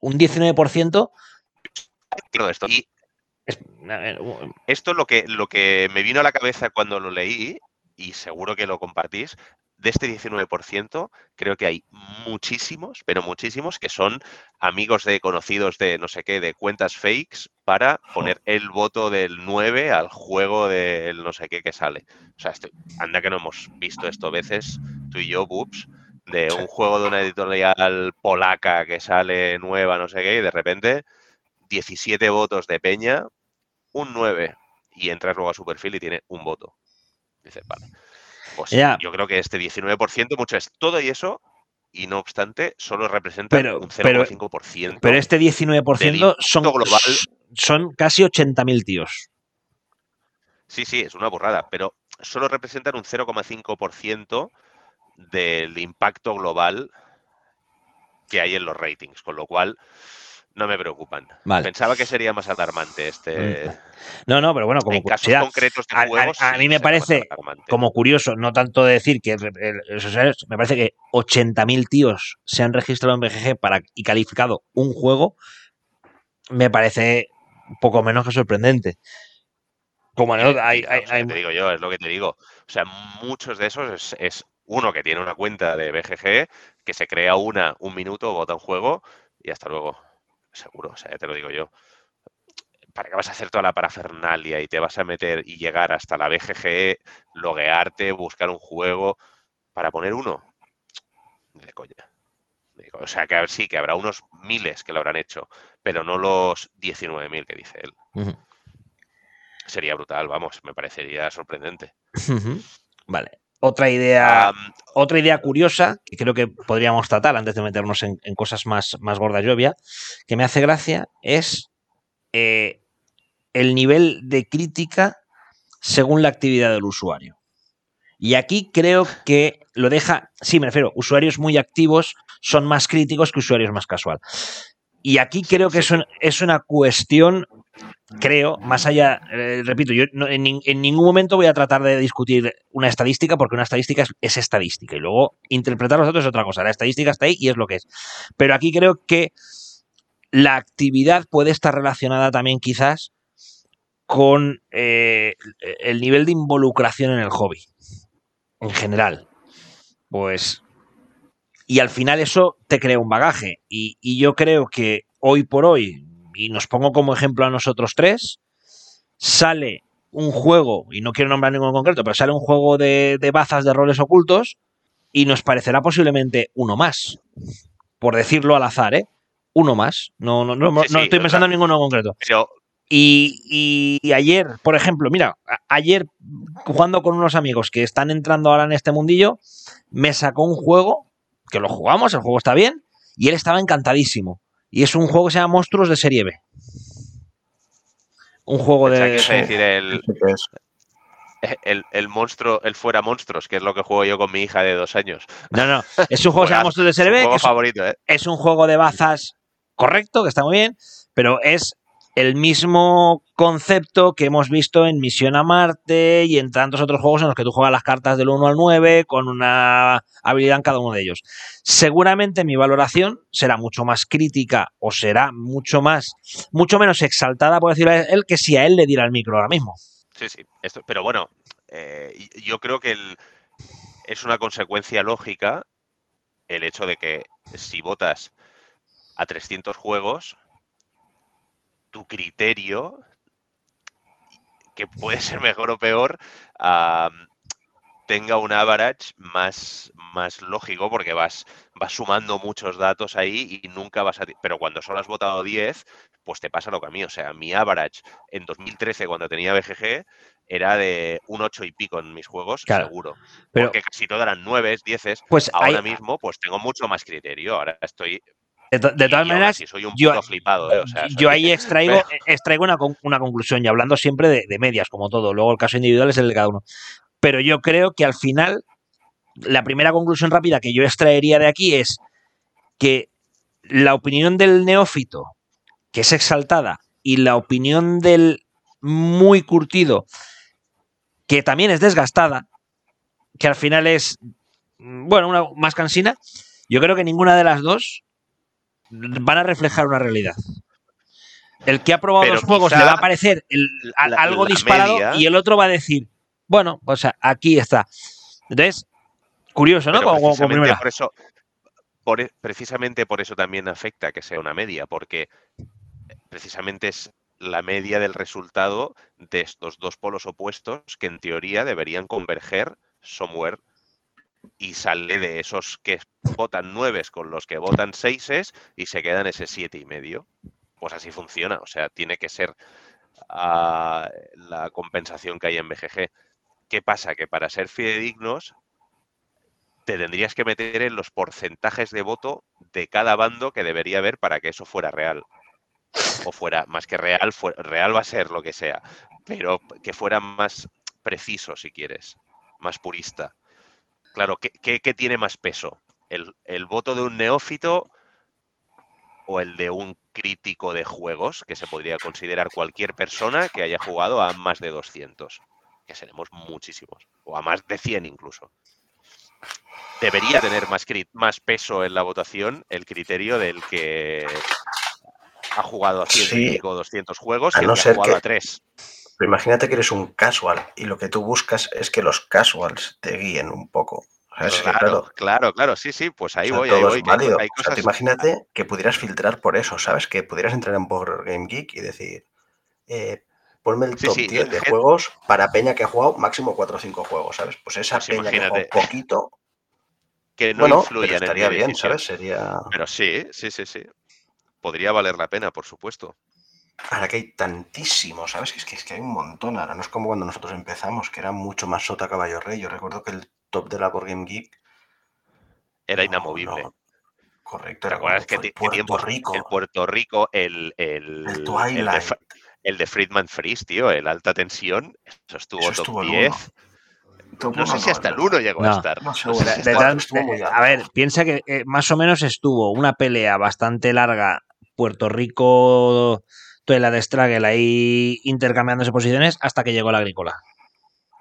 un 19%. Esto. Y esto es lo que, lo que me vino a la cabeza cuando lo leí, y seguro que lo compartís, de este 19%, creo que hay muchísimos, pero muchísimos, que son amigos de conocidos de no sé qué, de cuentas fakes, para poner el voto del 9 al juego del no sé qué que sale. O sea, esto- anda que no hemos visto esto veces, tú y yo, Boops, de un juego de una editorial polaca que sale nueva, no sé qué, y de repente 17 votos de Peña, un 9, y entras luego a su perfil y tiene un voto. Dices, vale. Pues Ya. yo creo que este 19%, mucho es todo y eso, y no obstante, solo representa Pero- un pero- 0,5%. pero este 19% son, global. son casi 80.000 tíos. Sí, sí, es una burrada, pero solo representan un 0,5% del impacto global que hay en los ratings, con lo cual no me preocupan. Vale. Pensaba que sería más alarmante este. No, no, pero bueno, como en casos concretos de a- a- juegos. a mí me parece como curioso, no tanto de decir que me parece que 80.000 tíos se han registrado en BGG para, y calificado un juego, me parece poco menos que sorprendente. Como anécdota, hay- te digo yo, es lo que te digo. O sea, muchos de esos es, es uno que tiene una cuenta de BGG, que se crea una, un minuto, vota un juego y hasta luego. Seguro, o sea, ya te lo digo yo. ¿Para qué vas a hacer toda la parafernalia y te vas a meter y llegar hasta la BGG, loguearte, buscar un juego para poner uno? Ni de coña. O sea, que sí, que habrá unos miles que lo habrán hecho, pero no los 19.000 que dice él. Sería brutal, vamos, me parecería sorprendente. Vale. Otra idea, Am, otra idea curiosa que creo que podríamos tratar antes de meternos en, en cosas más, más gordas y obvias, que me hace gracia, es eh, el nivel de crítica según la actividad del usuario. Y aquí creo que lo deja, sí, me refiero, usuarios muy activos son más críticos que usuarios más casual. Y aquí creo que es, un- es una cuestión, creo, más allá, eh, repito, yo no- en, en ningún momento voy a tratar de discutir una estadística porque una estadística es, es estadística y luego interpretar los datos es otra cosa. La estadística está ahí y es lo que es. Pero aquí creo que la actividad puede estar relacionada también quizás con eh, el nivel de involucración en el hobby en general. Pues. Y al final eso te crea un bagaje. Y yo creo que hoy por hoy, y nos pongo como ejemplo a nosotros tres, sale un juego, y no quiero nombrar ninguno en concreto, pero sale un juego de, de bazas de roles ocultos y nos parecerá posiblemente uno más. Por decirlo al azar, ¿eh? Uno más. No, no, no, Sí, no sí, estoy pensando en ninguno en concreto. Pero Y, y- y ayer, por ejemplo, mira, ayer jugando con unos amigos que están entrando ahora en este mundillo, me sacó un juego, que lo jugamos, el juego está bien, y él estaba encantadísimo. Y es un juego que se llama Monstruos de Serie B. Un juego que de... a decir el, Sí que es. el, el monstruo, el fuera monstruos, que es lo que juego yo con mi hija de dos años. No, no, es un juego que se llama Monstruos de Es Serie B, es, favorito, ¿eh? es un juego de bazas correcto, que está muy bien, pero es el mismo concepto que hemos visto en Misión a Marte y en tantos otros juegos en los que tú juegas las cartas del 1 al 9 con una habilidad en cada uno de ellos. Seguramente mi valoración será mucho más crítica o será mucho más, mucho menos exaltada, por decirlo a él, que si a él le diera el micro ahora mismo. Sí, sí. Esto, pero bueno, eh, yo creo que el- es una consecuencia lógica el hecho de que si votas a 300 juegos, tu criterio, que puede ser mejor o peor, tenga un average más, más lógico porque vas, vas sumando muchos datos ahí y nunca vas a... Pero cuando solo has votado 10, pues te pasa lo que a mí. O sea, mi average en 2013 cuando tenía BGG era de un 8 y pico en mis juegos, Claro, seguro. Pero porque casi todo eran 9, 10. pues Ahora hay- mismo pues tengo mucho más criterio. Ahora estoy... de, to- de y todas maneras, así soy un yo- puto flipado, ¿eh? O sea, yo soy- ahí extraigo, pero- extraigo una, con- una conclusión y hablando siempre de, de medias, como todo. Luego el caso individual es el de cada uno. Pero yo creo que al final, la primera conclusión rápida que yo extraería de aquí es que la opinión del neófito, que es exaltada, y la opinión del muy curtido, que también es desgastada, que al final es, mm, bueno, una más cansina, yo creo que ninguna de las dos van a reflejar una realidad. El que ha probado Pero los juegos le va a parecer el- a- la- algo disparado media- y el otro va a decir, bueno, o sea, aquí está. Entonces, curioso, ¿no? Como, como precisamente primera. por eso, por e- precisamente por eso también afecta que sea una media, porque precisamente es la media del resultado de estos dos polos opuestos que en teoría deberían converger somewhere y sale de esos que votan nueves con los que votan seises y se quedan ese siete y medio. Pues así funciona, o sea, tiene que ser ah, la compensación que hay en BGG. ¿Qué pasa? Que para ser fidedignos te tendrías que meter en los porcentajes de voto de cada bando que debería haber para que eso fuera real. O fuera, más que real, real va a ser lo que sea, pero que fuera más preciso, si quieres, más purista. Claro, ¿qué, qué- qué tiene más peso? ¿El, el voto de un neófito o el de un crítico de juegos que se podría considerar cualquier persona que haya jugado a más de 200, que seremos muchísimos, o a más de 100 incluso. Debería tener más, más peso en la votación el criterio del que ha jugado a 100 o 200 juegos que el que ha jugado a 3. Pero imagínate que eres un casual y lo que tú buscas es que los casuals te guíen un poco. Claro, claro, claro, sí, sí, pues ahí voy, ahí voy. imagínate que pudieras filtrar por eso, ¿sabes? Que pudieras entrar en Board Game Geek y decir, eh, ponme el top 10 de juegos para Peña que ha jugado máximo 4 o 5 juegos, ¿sabes? Pues esa pues Peña que ha poquito. Que no influya en estaría bien, ¿sabes? Sería. Pero sí, sí, sí, sí. Podría valer la pena, por supuesto. Ahora que hay tantísimo, ¿sabes? Es que, es que hay un montón. Ahora no es como cuando nosotros empezamos, que era mucho más sota caballo rey. Yo recuerdo que el top de la Board Game Geek era inamovible. correcto, era que el Puerto Rico. El Puerto Rico, el, el, el, Twilight. el, de, Friedman Freeze, tío, el alta tensión, eso estuvo top 10. no sé si hasta el 1 llegó a estar. a ver, piensa que eh, más o menos estuvo una pelea bastante larga Puerto Rico la de Straggle ahí intercambiándose posiciones hasta que llegó la agrícola.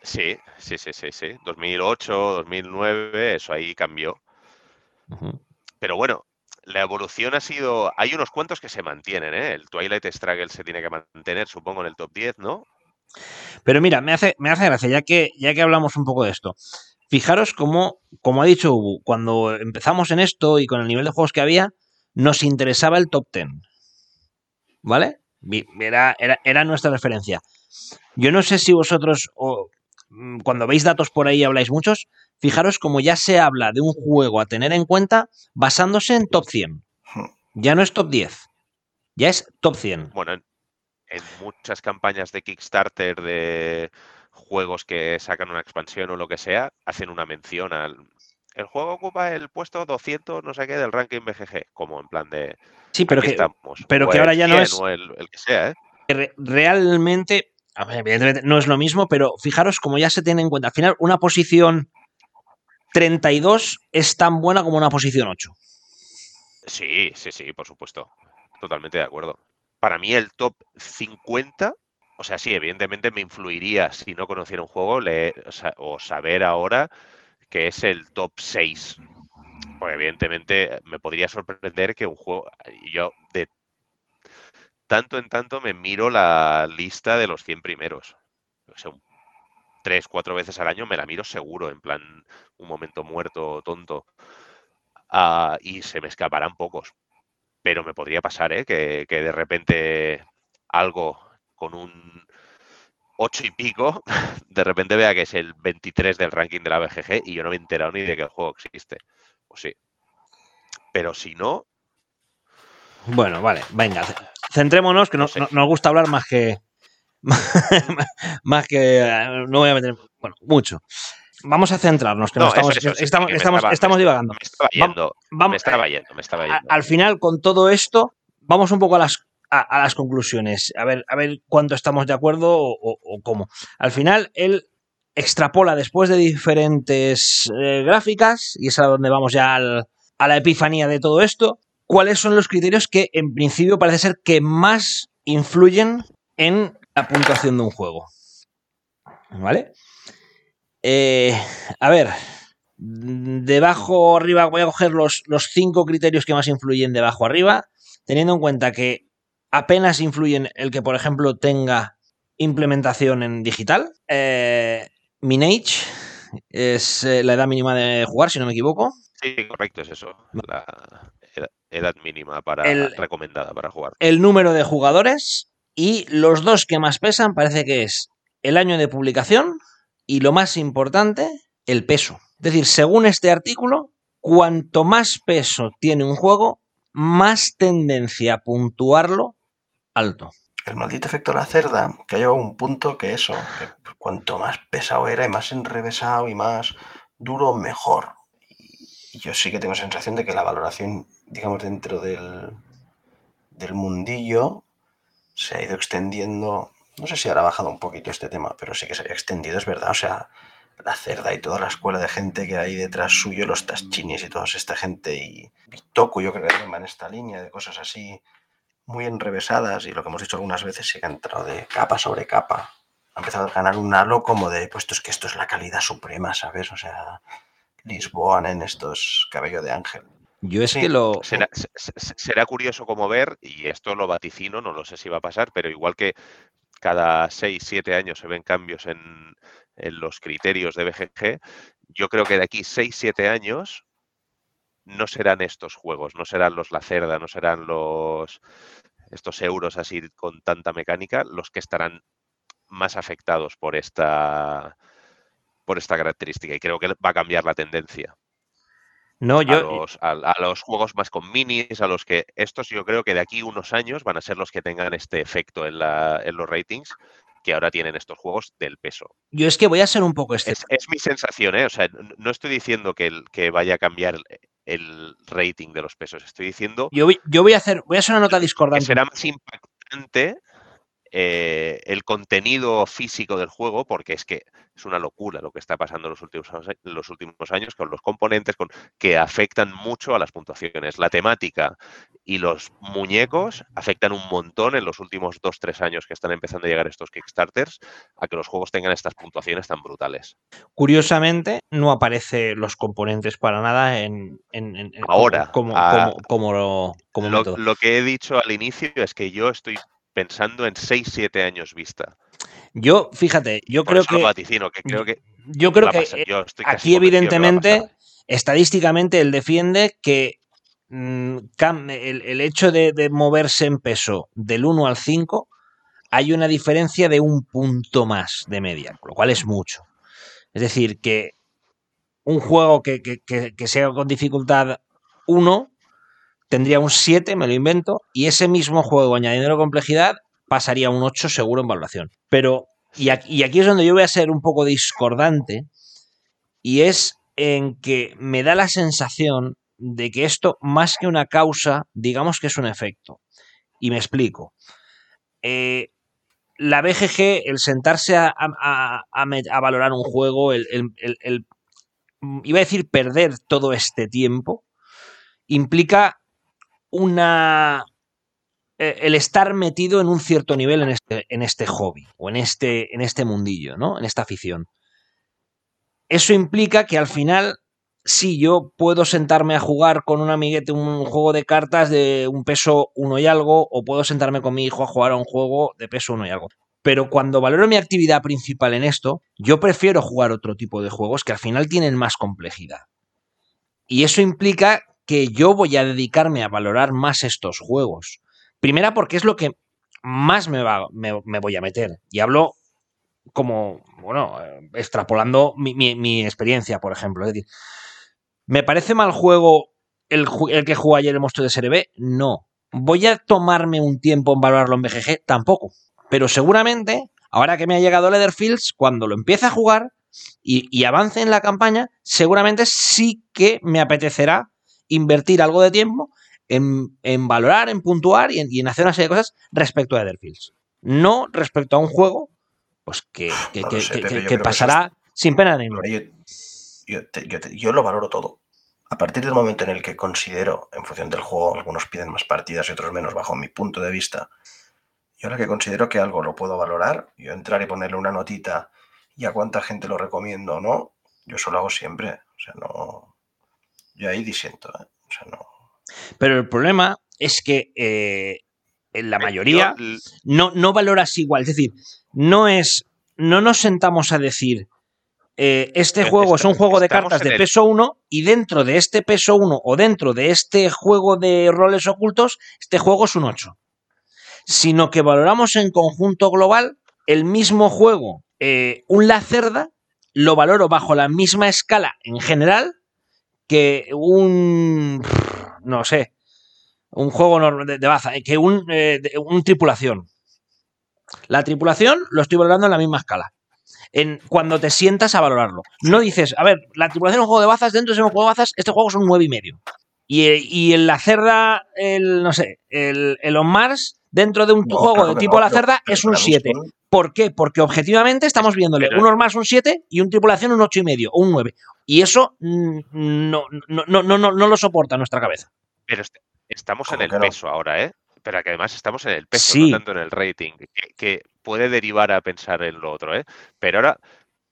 Sí, sí, sí, sí, sí. 2008, 2009, eso ahí cambió. Pero bueno, la evolución ha sido. Hay unos cuantos que se mantienen, ¿eh? El Twilight Struggle se tiene que mantener, supongo, en el top 10, ¿no? Pero mira, me hace, me hace gracia, ya que, ya que hablamos un poco de esto. Fijaros cómo, como ha dicho Ubu, cuando empezamos en esto y con el nivel de juegos que había, nos interesaba el top 10. ¿Vale? Era, era, nuestra referencia. Yo no sé si vosotros, o, mm, cuando veis datos por ahí habláis muchos, fijaros como ya se habla de un juego a tener en cuenta basándose en top 100. Ya no es top 10, ya es top 100. Bueno, en, muchas campañas de Kickstarter de juegos que sacan una expansión o lo que sea, hacen una mención al... El juego ocupa el puesto 200, no sé qué, del ranking BGG, como en plan de... Sí, pero, que, pero que ahora ya no es. El, que sea, ¿eh? Realmente, evidentemente no es lo mismo, pero fijaros como ya se tiene en cuenta. Al final, una posición 32 es tan buena como una posición 8. Sí, sí, sí, por supuesto. Totalmente de acuerdo. Para mí, el top 50 o sea, sí, evidentemente me influiría si no conociera un juego o, saber ahora que es el top 6 pues evidentemente me podría sorprender que un juego, yo de tanto en tanto me miro la lista de los 100 primeros. O sea, tres, cuatro veces al año me la miro seguro, en plan un momento muerto, tonto. Ah, y se me escaparán pocos. Pero me podría pasar, ¿eh? Que de repente algo con un 8 y pico, de repente vea que es el 23 del ranking de la BGG y yo no me he enterado ni de que el juego existe. Pues sí. Pero si no. Bueno, vale, venga, centrémonos, que no, nos gusta hablar más que. más que. Eh, no voy a meter. Bueno, mucho. Vamos a centrarnos, que estamos, estamos, divagando. Me estaba yendo, me estaba yendo, me estaba yendo. al final, con todo esto, vamos un poco a las, a, las conclusiones. A ver, a ver cuánto estamos de acuerdo o, cómo. Al final, él extrapola después de diferentes eh, gráficas, y es a donde vamos ya a la epifanía de todo esto, cuáles son los criterios que en principio parece ser que más influyen en la puntuación de un juego. ¿Vale? Eh, a ver, debajo arriba voy a coger los, los cinco criterios que más influyen debajo arriba, teniendo en cuenta que apenas influyen el que, por ejemplo, tenga implementación en digital. Eh, Minage es eh, la edad mínima de jugar, si no me equivoco. Sí, correcto, es eso. La edad mínima para, recomendada para jugar. El número de jugadores y los dos que más pesan parece que es el año de publicación y lo más importante, el peso. Es decir, según este artículo, cuanto más peso tiene un juego, más tendencia a puntuarlo alto el maldito efecto de la cerda, que ha llegado a un punto que eso, cuanto más pesado era y más enrevesado y más duro, mejor. Y yo sí que tengo sensación de que la valoración, digamos, dentro del, del mundillo se ha ido extendiendo. No sé si ahora ha bajado un poquito este tema, pero sí que se ha extendido, es verdad. O sea, la cerda y toda la escuela de gente que hay detrás suyo, los taschinis y toda esta gente, y Bitoku, yo creo que va en esta línea de cosas así muy enrevesadas y lo que hemos dicho algunas veces, se ha entrado de capa sobre capa. Ha empezado a ganar un halo como de, pues esto es que esto es la calidad suprema, ¿sabes? O sea, Lisboa en estos cabello de ángel. Yo es Sí, que lo. Será, se- se- será curioso como ver, y esto lo vaticino, no lo sé si va a pasar, pero igual que cada 6, 7 años se ven cambios en, en los criterios de BGG, yo creo que de aquí 6, 7 años no serán estos juegos, no serán los Lacerda, no serán los estos euros así con tanta mecánica los que estarán más afectados por esta por esta característica y creo que va a cambiar la tendencia No, a, yo. los, a- a los juegos más con minis, a los que estos yo creo que de aquí unos años van a ser los que tengan este efecto en, la, en los ratings que ahora tienen estos juegos del peso. Yo es que voy a ser un poco este. Es, es mi sensación, ¿eh? O sea, no estoy diciendo que, el- que vaya a cambiar el, rating de los pesos, estoy diciendo Yo voy, yo voy a hacer. Voy a hacer una nota que discordante. será más impactante eh, el contenido físico del juego, porque es que es una locura lo que está pasando en los últimos, los últimos años con los componentes con, que afectan mucho a las puntuaciones. La temática y los muñecos afectan un montón en los últimos dos, tres años que están empezando a llegar estos Kickstarters a que los juegos tengan estas puntuaciones tan brutales. Curiosamente, no aparece los componentes para nada en. en- Ahora, Como, como, como, como, como Lo, lo que he dicho al inicio es que yo estoy pensando en 6-7 años vista. Yo, fíjate, yo Por creo eso lo que. vaticino, que creo que Yo creo que pasar. Yo aquí, evidentemente, estadísticamente, él defiende que mm, cam- el, el hecho de, de moverse en peso del 1 al 5, hay una diferencia de un punto más de media, lo cual es mucho. Es decir, que un juego que, que- que- que sea con dificultad 1 tendría un 7, me lo invento, y ese mismo juego añadiendo complejidad pasaría un 8 seguro en valoración. Pero, y aquí, es donde yo voy a ser un poco discordante, y es en que me da la sensación de que esto, más que una causa, digamos que es un efecto. Y me explico. Eh, la BGG, el sentarse a, valorar un juego, el- iba a decir perder todo este tiempo, implica una eh, el estar metido en un cierto nivel en este, en este hobby o en este, en este mundillo, ¿no? En esta afición. Eso implica que al final, sí, yo puedo sentarme a jugar con un amiguete un juego de cartas de un peso uno y algo, o puedo sentarme con mi hijo a jugar a un juego de peso uno y algo. Pero cuando valoro mi actividad principal en esto, yo prefiero jugar otro tipo de juegos que al final tienen más complejidad. Y eso implica que yo voy a dedicarme a valorar más estos juegos. Primera porque es lo que más me, va, me, voy a meter. Y hablo como, bueno, eh, extrapolando mi, experiencia, por ejemplo. Es decir, ¿me parece mal juego el, que jugó ayer el monstruo de Serie B? No. ¿Voy a tomarme un tiempo en valorarlo en BGG? Tampoco. Pero seguramente, ahora que me ha llegado Leatherfields, cuando lo empiece a jugar y avance en la campaña, seguramente sí que me apetecerá invertir algo de tiempo en, en valorar, en puntuar y en, y en hacer una serie de cosas respecto a Leatherfields. No respecto a un juego pues que, que- No lo que- sé, Pepe, pasará sin pena ni gloria. Yo, yo yo yo lo valoro todo. A partir del momento en el que considero, en función del juego, algunos piden más partidas y otros menos, bajo mi punto de vista, yo ahora que considero que algo lo puedo valorar, yo entrar y ponerle una notita y a cuánta gente lo recomiendo o no, yo eso lo hago siempre. O sea, no. Yo ahí disiento. ¿eh? O sea, no. Pero el problema es que eh, en la Yo, mayoría no, no valoras igual. Es decir, no es. No nos sentamos a decir. eh, este Eh, juego es un juego de cartas de el- peso 1 y dentro de este peso 1 o dentro de este juego de roles ocultos, este juego es un 8. Sino que valoramos en conjunto global el mismo juego. Eh, un Lacerda lo valoro bajo la misma escala en general que un. No sé. Un juego de, de baza, eh, que un, eh, de- un tripulación. La tripulación lo estoy valorando en la misma escala. En, cuando te sientas a valorarlo. No dices, a ver, la tripulación es un juego de bazas, dentro de ese juego de bazas, este juego es un 9,5. y. Y, eh, en la cerda, el, no sé, el, el On Mars, dentro de un No, juego claro de tipo no, la cerda, es un para mí 7. son- ¿Por qué? Porque objetivamente estamos viéndole Pero- un On Mars un 7 y un tripulación un 8,5 y medio o un 9. Y eso mm, no, no, no, no, no, no lo soporta nuestra cabeza. pero est- estamos en ¿Cómo el peso ahora, ¿eh? pero que además estamos en el peso, Sí. no tanto en el rating, que, que puede derivar a pensar en lo otro, ¿eh? Pero ahora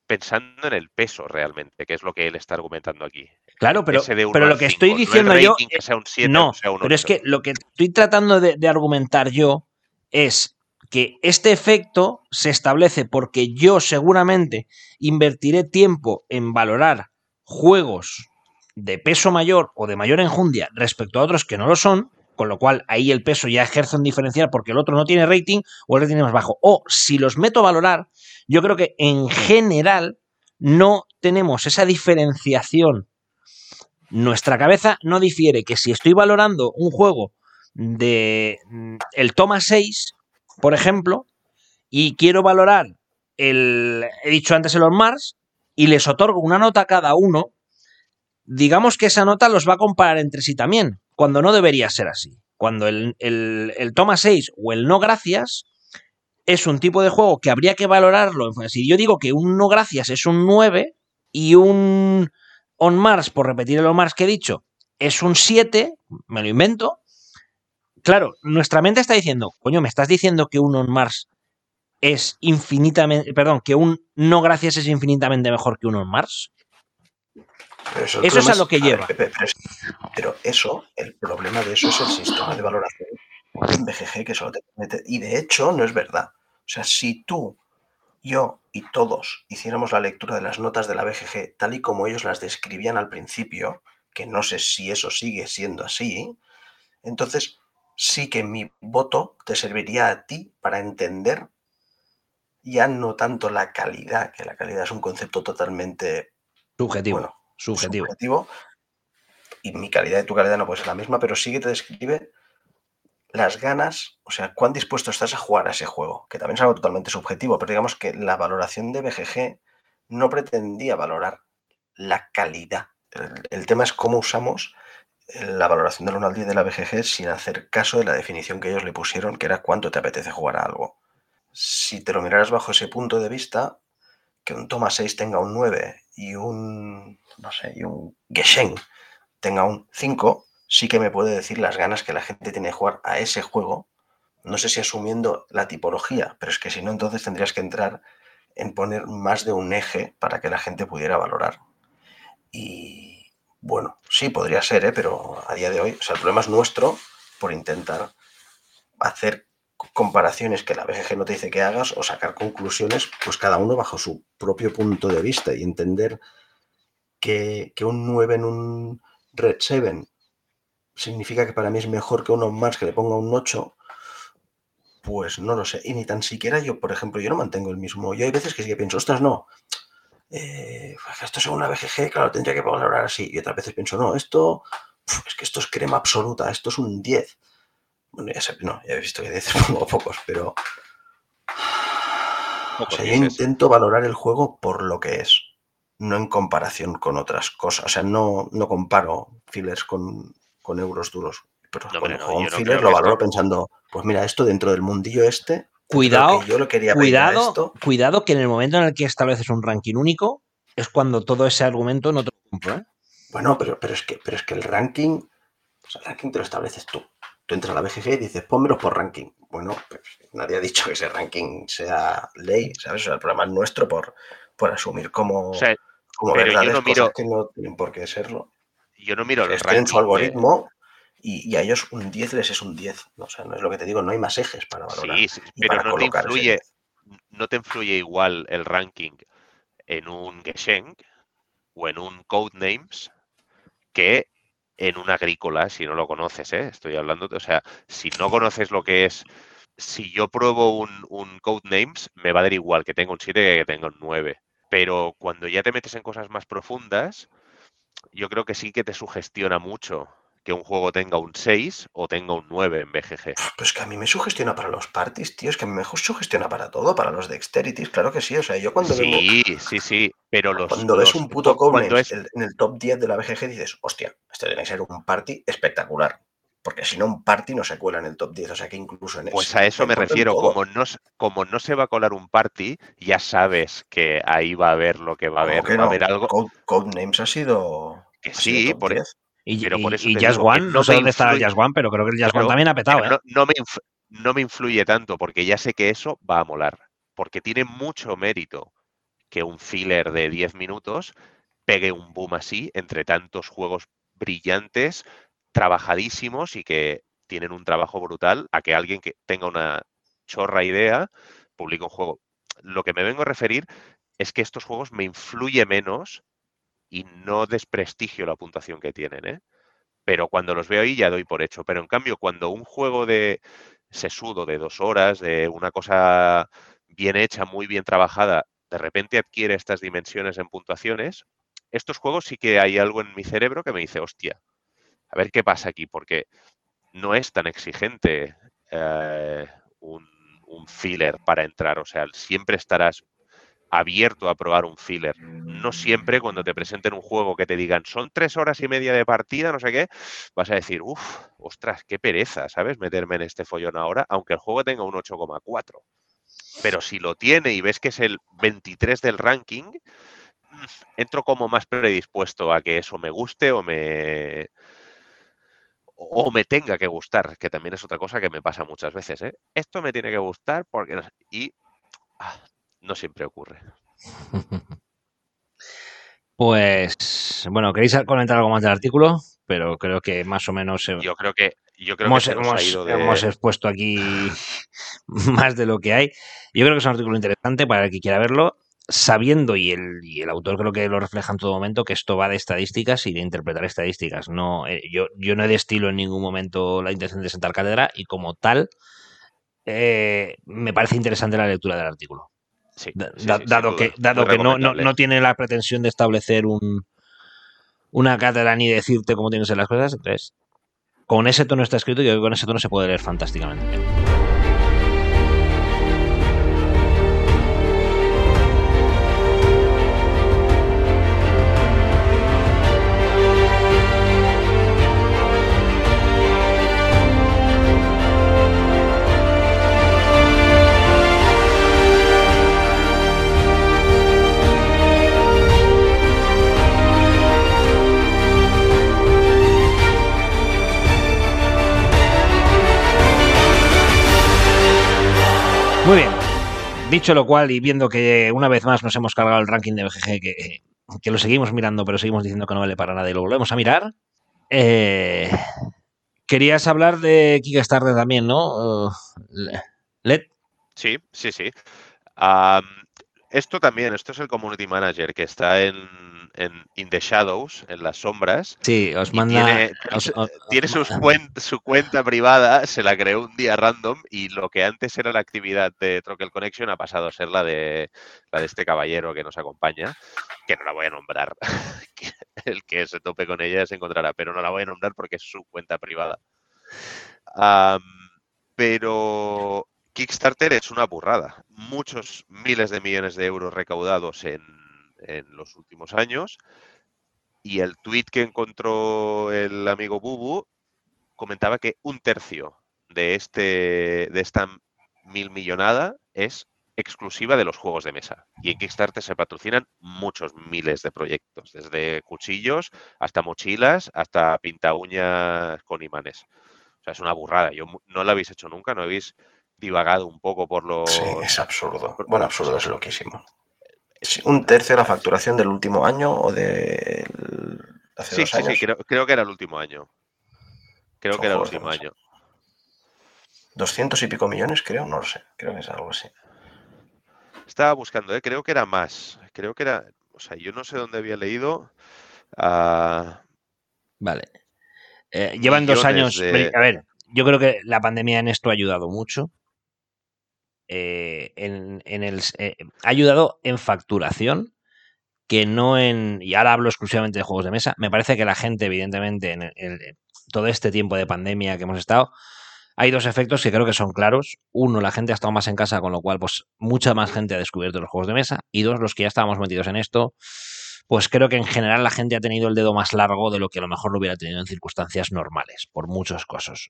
pensando en el peso realmente, que es lo que él está argumentando aquí. Claro, pero, pero lo que estoy no diciendo yo. rating que sea un 7 no, o sea un pero es 8. que lo que estoy tratando de, de argumentar yo es que este efecto se establece porque yo seguramente invertiré tiempo en valorar juegos de peso mayor o de mayor enjundia respecto a otros que no lo son, con lo cual ahí el peso ya ejerce un diferencial porque el otro no tiene rating o el rating es más bajo. O si los meto a valorar, yo creo que en general no tenemos esa diferenciación. Nuestra cabeza no difiere que si estoy valorando un juego de mm, el toma 6, por ejemplo, y quiero valorar el, he dicho antes el On Mars, y les otorgo una nota a cada uno, digamos que esa nota los va a comparar entre sí también, cuando no debería ser así. Cuando el, el, el toma 6 o el no gracias es un tipo de juego que habría que valorarlo. Si yo digo que un no gracias es un 9 y un On Mars, por repetir el On Mars que he dicho, es un 7, me lo invento. Claro, nuestra mente está diciendo, coño, me estás diciendo que un On Mars es infinitamente, perdón, que un no gracias es infinitamente mejor que un On Mars. Eso es a lo que ver, lleva. Pero, es- pero eso, el problema de eso es el sistema de valoración en BGG que solo te permite. Y de hecho, no es verdad. O sea, si tú, yo y todos hiciéramos la lectura de las notas de la BGG tal y como ellos las describían al principio, que no sé si eso sigue siendo así, entonces sí que mi voto te serviría a ti para entender ya no tanto la calidad, que la calidad es un concepto totalmente Subjetivo. bueno, subjetivo. subjetivo, y mi calidad y tu calidad no puede ser la misma, pero sí que te describe las ganas, o sea, cuán dispuesto estás a jugar a ese juego, que también es algo totalmente subjetivo, pero digamos que la valoración de BGG no pretendía valorar la calidad. El, tema es cómo usamos la valoración del 1 al 10 de la BGG sin hacer caso de la definición que ellos le pusieron, que era cuánto te apetece jugar a algo. Si te lo miraras bajo ese punto de vista, que un toma 6 tenga un 9 y un, no sé, y un Geschenk tenga un 5, sí que me puede decir las ganas que la gente tiene de jugar a ese juego. No sé si asumiendo la tipología, pero es que si no, entonces tendrías que entrar en poner más de un eje para que la gente pudiera valorar. Y bueno, sí, podría ser, ¿eh? pero a día de hoy, o sea, el problema es nuestro por intentar hacer comparaciones que la BGG no te dice que hagas o sacar conclusiones, pues cada uno bajo su propio punto de vista y entender que, que un 9 en un Red 7 significa que para mí es mejor que uno más que le ponga un 8, pues no lo sé. Y ni tan siquiera yo, por ejemplo, yo no mantengo el mismo. Yo hay veces que sí que pienso, ostras, no. Eh, esto es una BGG, claro, tendría que valorar así. Y otras veces pienso, no, esto es que esto es crema absoluta, esto es un 10. Bueno, ya sé, no, ya he visto que 10 pongo pocos, pero. O sea, yo intento valorar el juego por lo que es, no en comparación con otras cosas. O sea, no, no comparo fillers con, con euros duros. Pero No, hombre, no, yo no lo valoro esto- pensando, pues mira, esto dentro del mundillo este. Cuidado, que yo lo quería Cuidado, esto, cuidado que en el momento en el que estableces un ranking único es cuando todo ese argumento no te lo compro. ¿eh? Bueno, pero, pero, es que, pero es que el ranking, o sea, el ranking te lo estableces tú. Tú entras a la BGG y dices, pónmelos por ranking. Bueno, pues nadie ha dicho que ese ranking sea ley, ¿sabes? O sea, el problema es nuestro por, por asumir como, O sea, como pero yo verdades no cosas miro- que no tienen por qué serlo. Yo no miro el su ranking de- algoritmo y, y a ellos un 10 les es un 10. O sea, no es lo que te digo, no hay más ejes para valorar. Sí, sí, pero no te influye, 10. no te influye igual el ranking en un Geschenk o en un Codenames que en un agrícola, si no lo conoces, ¿eh? Estoy hablando, o sea, si no conoces lo que es, si yo pruebo un, un Codenames, me va a dar igual que tenga un 7 que que tenga un 9. Pero cuando ya te metes en cosas más profundas, yo creo que sí que te sugestiona mucho que un juego tenga un 6 o tenga un 9 en BGG. Pues que a mí me sugestiona para los parties, tío. Es que a mí me sugestiona para todo, para los dexterities, claro que sí. O sea, yo cuando Sí, sí, sí, pero los, Cuando ves los un puto Codenames es en el top 10 de la BGG dices, hostia, esto tiene que ser un party espectacular. Porque si no, un party no se cuela en el top 10. O sea que incluso en Pues ese- a eso me refiero, como no, como no se va a colar un party, ya sabes que ahí va a haber lo que va a ¿Cómo haber, que va a haber algo Code- Codenames ha sido. que ha sido sí, top por, e 10. Y, Pero por y- eso y te Jazz One, no no sé dónde estará el influye- Jazz One, pero creo que el Jazz Claro, One también ha petado, ¿eh? no, no me no me influye tanto porque ya sé que eso va a molar. Porque tiene mucho mérito que un filler de 10 minutos pegue un boom así entre tantos juegos brillantes, trabajadísimos y que tienen un trabajo brutal a que alguien que tenga una chorra idea publique un juego. Lo que me vengo a referir es que estos juegos me influye menos y no desprestigio la puntuación que tienen, ¿eh? Pero cuando los veo ahí ya doy por hecho. Pero en cambio, cuando un juego de sesudo de dos horas, de una cosa bien hecha, muy bien trabajada, de repente adquiere estas dimensiones en puntuaciones, estos juegos sí que hay algo en mi cerebro que me dice, hostia, a ver qué pasa aquí, porque no es tan exigente eh, un, un filler para entrar. O sea, siempre estarás abierto a probar un filler. No siempre cuando te presenten un juego que te digan son tres horas y media de partida, no sé qué, vas a decir, uff, ostras, qué pereza, ¿sabes? Meterme en este follón ahora, aunque el juego tenga un 8,4. Pero si lo tiene y ves que es el 23 del ranking, mm, entro como más predispuesto a que eso me guste o me o me tenga que gustar, que también es otra cosa que me pasa muchas veces, ¿eh? Esto me tiene que gustar porque y ah, no siempre ocurre. Pues, bueno, ¿queréis comentar algo más del artículo? Pero creo que más o menos eh, Yo creo que yo creo hemos, que hemos- de hemos expuesto aquí más de lo que hay. Yo creo que es un artículo interesante para el que quiera verlo, sabiendo, y el, y el autor creo que lo refleja en todo momento, que esto va de estadísticas y de interpretar estadísticas. No, eh, yo, yo no destilo en ningún momento la intención de sentar cátedra y como tal, eh, me parece interesante la lectura del artículo. sí, Da- sí, da- sí, sin dado que, dado que no, no, no tiene la pretensión de establecer un, una cátedra ni decirte cómo tienes que ser las cosas, entonces con ese tono está escrito y con ese tono se puede leer fantásticamente Dicho lo cual, y viendo que una vez más nos hemos cargado el ranking de BGG, que, lo seguimos mirando, pero seguimos diciendo que no vale para nada y lo volvemos a mirar. eh, querías hablar de Kickstarter también, ¿no? Uh, Led. Sí, sí, sí. Am, esto también, esto es el community manager que está en, en In the Shadows, en las sombras. Sí, os manda. tiene, os- os- tiene sus cuen- su cuenta privada, se la creó un día random y lo que antes era la actividad de Troquel Connection ha pasado a ser la de, la de este caballero que nos acompaña, que no la voy a nombrar. El que se tope con ella se encontrará, pero no la voy a nombrar porque es su cuenta privada. Pero Kickstarter es una burrada. Muchos miles de millones de euros recaudados en, en los últimos años. Y el tweet que encontró el amigo Bubu comentaba que un tercio de, este, de esta mil millonada es exclusiva de los juegos de mesa. Y en Kickstarter se patrocinan muchos miles de proyectos, desde cuchillos hasta mochilas, hasta pinta uñas con imanes. O sea, es una burrada. Yo no lo habéis hecho nunca, no habéis divagado un poco por los... Sí, es absurdo. Bueno, absurdo es loquísimo. Sí, un tercio de la facturación del último año o de hace Sí, dos sí, años. sí, creo, creo que era el último año. Creo Son que era el último año. 200 y pico millones, creo, no lo sé. Creo que es algo así. Estaba buscando, ¿eh? creo que era más. Creo que era. O sea, yo no sé dónde había leído. ah, Vale. Eh, llevan dos años. de- A ver, yo creo que la pandemia en esto ha ayudado mucho. Eh, en, en eh, ha ayudado en facturación, que no en. Y ahora hablo exclusivamente de juegos de mesa. Me parece que la gente, evidentemente, en el- todo este tiempo de pandemia que hemos estado, hay dos efectos que creo que son claros. Uno, la gente ha estado más en casa, con lo cual, pues, mucha más gente ha descubierto los juegos de mesa. Y dos, los que ya estábamos metidos en esto, pues creo que en general la gente ha tenido el dedo más largo de lo que a lo mejor lo hubiera tenido en circunstancias normales, por muchos cosas.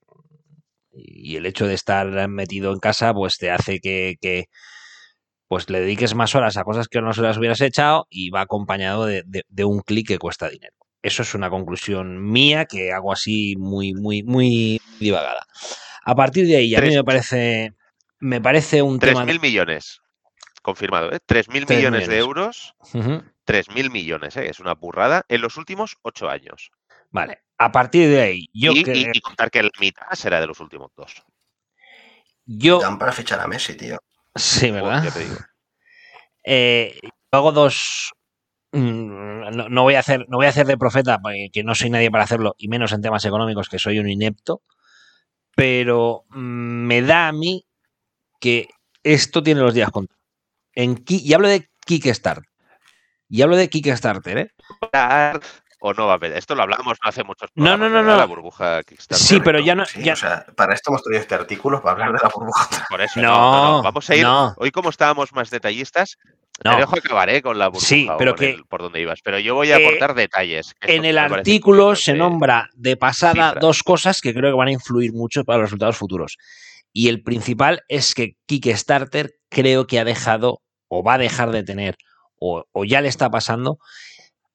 Y el hecho de estar metido en casa, pues te hace que, que, pues le dediques más horas a cosas que no se las hubieras echado y va acompañado de, de- de un clic que cuesta dinero. Eso es una conclusión mía que hago así muy, muy, muy divagada. A partir de ahí, a mí me parece, me parece un tema. 3.000 millones. Confirmado, ¿eh? 3.000 Tres millones de millones. euros. Ujú. 3.000 millones, ¿eh? Es una burrada en los últimos ocho años. Vale. A partir de ahí, yo, y, y- y contar que la mitad será de los últimos dos. yo Dan para fichar a Messi, tío. sí, ¿verdad? Te digo. Eh, hago dos. mm, No, no voy a hacer, no voy a hacer de profeta, porque que no soy nadie para hacerlo, y menos en temas económicos, que soy un inepto. Pero mm, me da a mí que esto tiene los días contados. En y hablo de Kickstarter. Y hablo de Kickstarter, ¿eh? O no va a haber. Esto lo hablamos no hace muchos No, no, no, no. La burbuja Kickstarter. Sí, pero ya no. Sí, ya- o sea, para esto hemos traído este artículo, para hablar de la burbuja. Por eso, No, no, no, no. Vamos a ir. no. Hoy, como estábamos más detallistas, No. te dejo acabar ¿eh? con la burbuja Sí, pero que- el- por donde ibas. Pero yo voy a Eh, aportar detalles. En el artículo se de- nombra de pasada dos cosas que creo que van a influir mucho para los resultados futuros. Y el principal es que Kickstarter creo que ha dejado o va a dejar de tener o, o ya le está pasando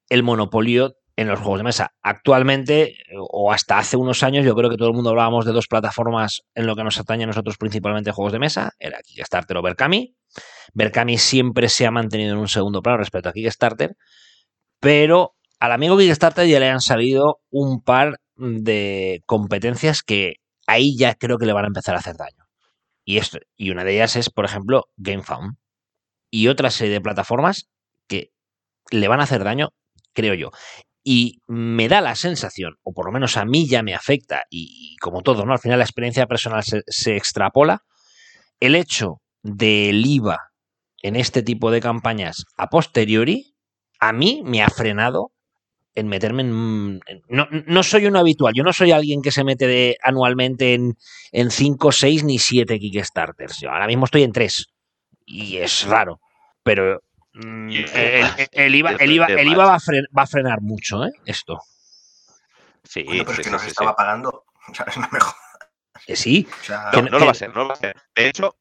el monopolio en los juegos de mesa. Actualmente o hasta hace unos años yo creo que todo el mundo hablábamos de dos plataformas en lo que nos atañe a nosotros principalmente juegos de mesa, era Kickstarter o Berkami. Berkami siempre se ha mantenido en un segundo plano respecto a Kickstarter, pero al amigo Kickstarter ya le han salido un par de competencias que ahí ya creo que le van a empezar a hacer daño. Y, esto, y una de ellas es, por ejemplo, GameFound. Y otra serie de plataformas que le van a hacer daño, creo yo. Y me da la sensación, o por lo menos a mí ya me afecta, y, como todo, ¿no? Al final la experiencia personal se, extrapola, el hecho del IVA en este tipo de campañas a posteriori, a mí me ha frenado en meterme en... no, no soy un habitual, yo no soy alguien que se mete de, anualmente en, en 5, 6 ni 7 Kickstarters. Yo ahora mismo estoy en 3 y es raro, pero mm, el, el- IVA, el IVA- el IVA va, a fren- va a frenar mucho, ¿eh? Esto. Sí, Bueno, pero sí, es que sí, nos sí, sí. estaba pagando. O sea, no me jodas. Que sí, O sea, No, lo va a ser, no lo va a ser. De hecho,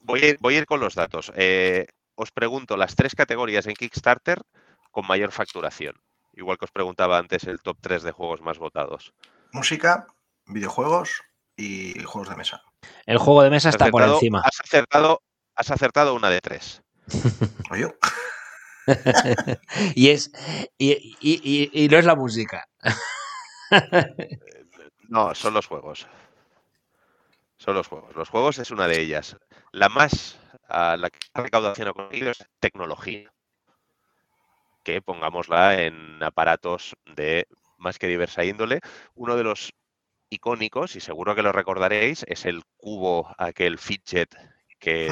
voy a ir, voy a ir con los datos. Eh, os pregunto las tres categorías en Kickstarter con mayor facturación. Igual que os preguntaba antes el top 3 de juegos más votados. música, videojuegos y juegos de mesa. el juego de mesa está por encima. Has acertado, has acertado una de tres. Oye, y es y, y- y- y no es la música. No, son los juegos. Son los juegos. Los juegos es una de ellas. La más, ah, la que más recaudación ha conseguido es tecnología. Que pongámosla en aparatos de más que diversa índole. Uno de los icónicos, y seguro que lo recordaréis, es el cubo, aquel fidget que...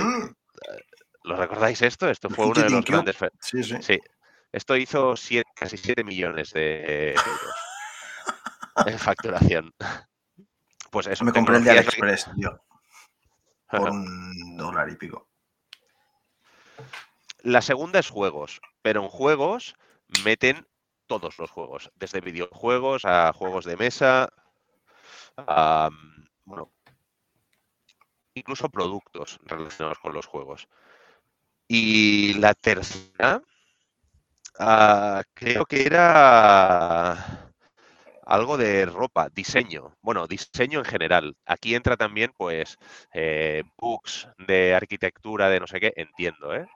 ¿Lo recordáis esto? Esto fue uno de los grandes... sí, sí. Sí. Esto hizo siete- casi 7 millones de euros en facturación. Pues eso. Me compré el de que- AliExpress, tío, por un dólar y pico. La segunda es juegos, pero en juegos meten todos los juegos, desde videojuegos a juegos de mesa, a, mm, bueno, incluso productos relacionados con los juegos. Y la tercera, ah, creo que era algo de ropa, diseño. Bueno, diseño en general. Aquí entra también, pues, eh, books de arquitectura, de no sé qué, entiendo, ¿eh?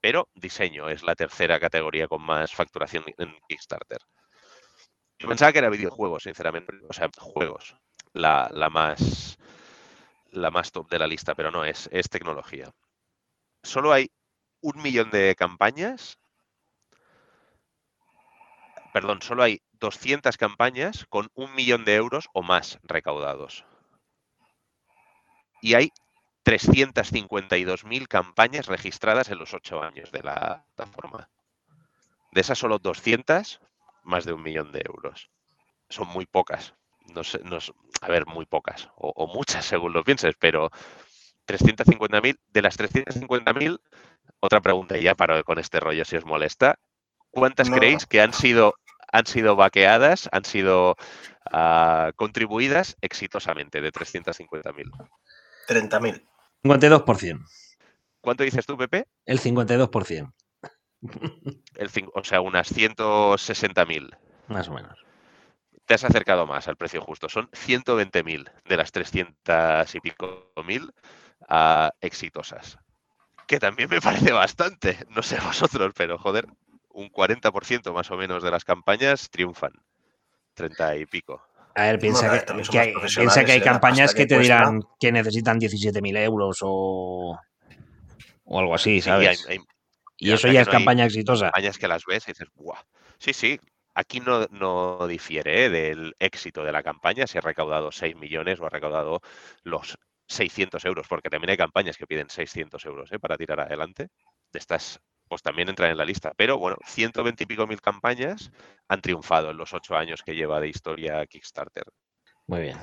Pero diseño es la tercera categoría con más facturación en Kickstarter. Yo pensaba que era videojuegos, sinceramente. O sea, juegos. La, la más la más top de la lista, pero no es, es tecnología. Solo hay un millón de campañas. Perdón, solo hay 200 campañas con un millón de euros o más recaudados. Y hay 352.000 campañas registradas en los ocho años de la plataforma. De esas solo 200, más de un millón de euros. Son muy pocas. No sé, no a ver, muy pocas. O, o muchas, según lo pienses, pero 350.000. De las 350.000, otra pregunta y ya paro con este rollo si os molesta. ¿Cuántas No. creéis que han sido, han sido vaqueadas, han sido ah, contribuidas exitosamente de 350.000? 30.000. 52%. ¿Cuánto dices tú, Pepe? El 52%. El, o sea, unas 160.000. Más o menos. Te has acercado más al precio justo. Son 120.000 de las 300 y pico mil exitosas. Que también me parece bastante. No sé vosotros, pero joder, un 40% más o menos de las campañas triunfan. 30 y pico. A ver, piensa, que, hay, piensa que hay campañas que, que te cuesta. dirán que necesitan 17.000 euros o, o algo así, Sí, hay- ¿sabes? hay- y y eso ya es no hay campaña exitosa. campañas que las ves y dices, ¡buah! Sí, sí, aquí no, no difiere ¿eh? del éxito de la campaña, si ha recaudado 6 millones o ha recaudado los 600 euros, porque también hay campañas que piden 600 euros ¿eh? para tirar adelante. De estas, pues también entran en la lista. Pero bueno, 120 y pico mil campañas han triunfado en los ocho años que lleva de historia Kickstarter. Muy bien.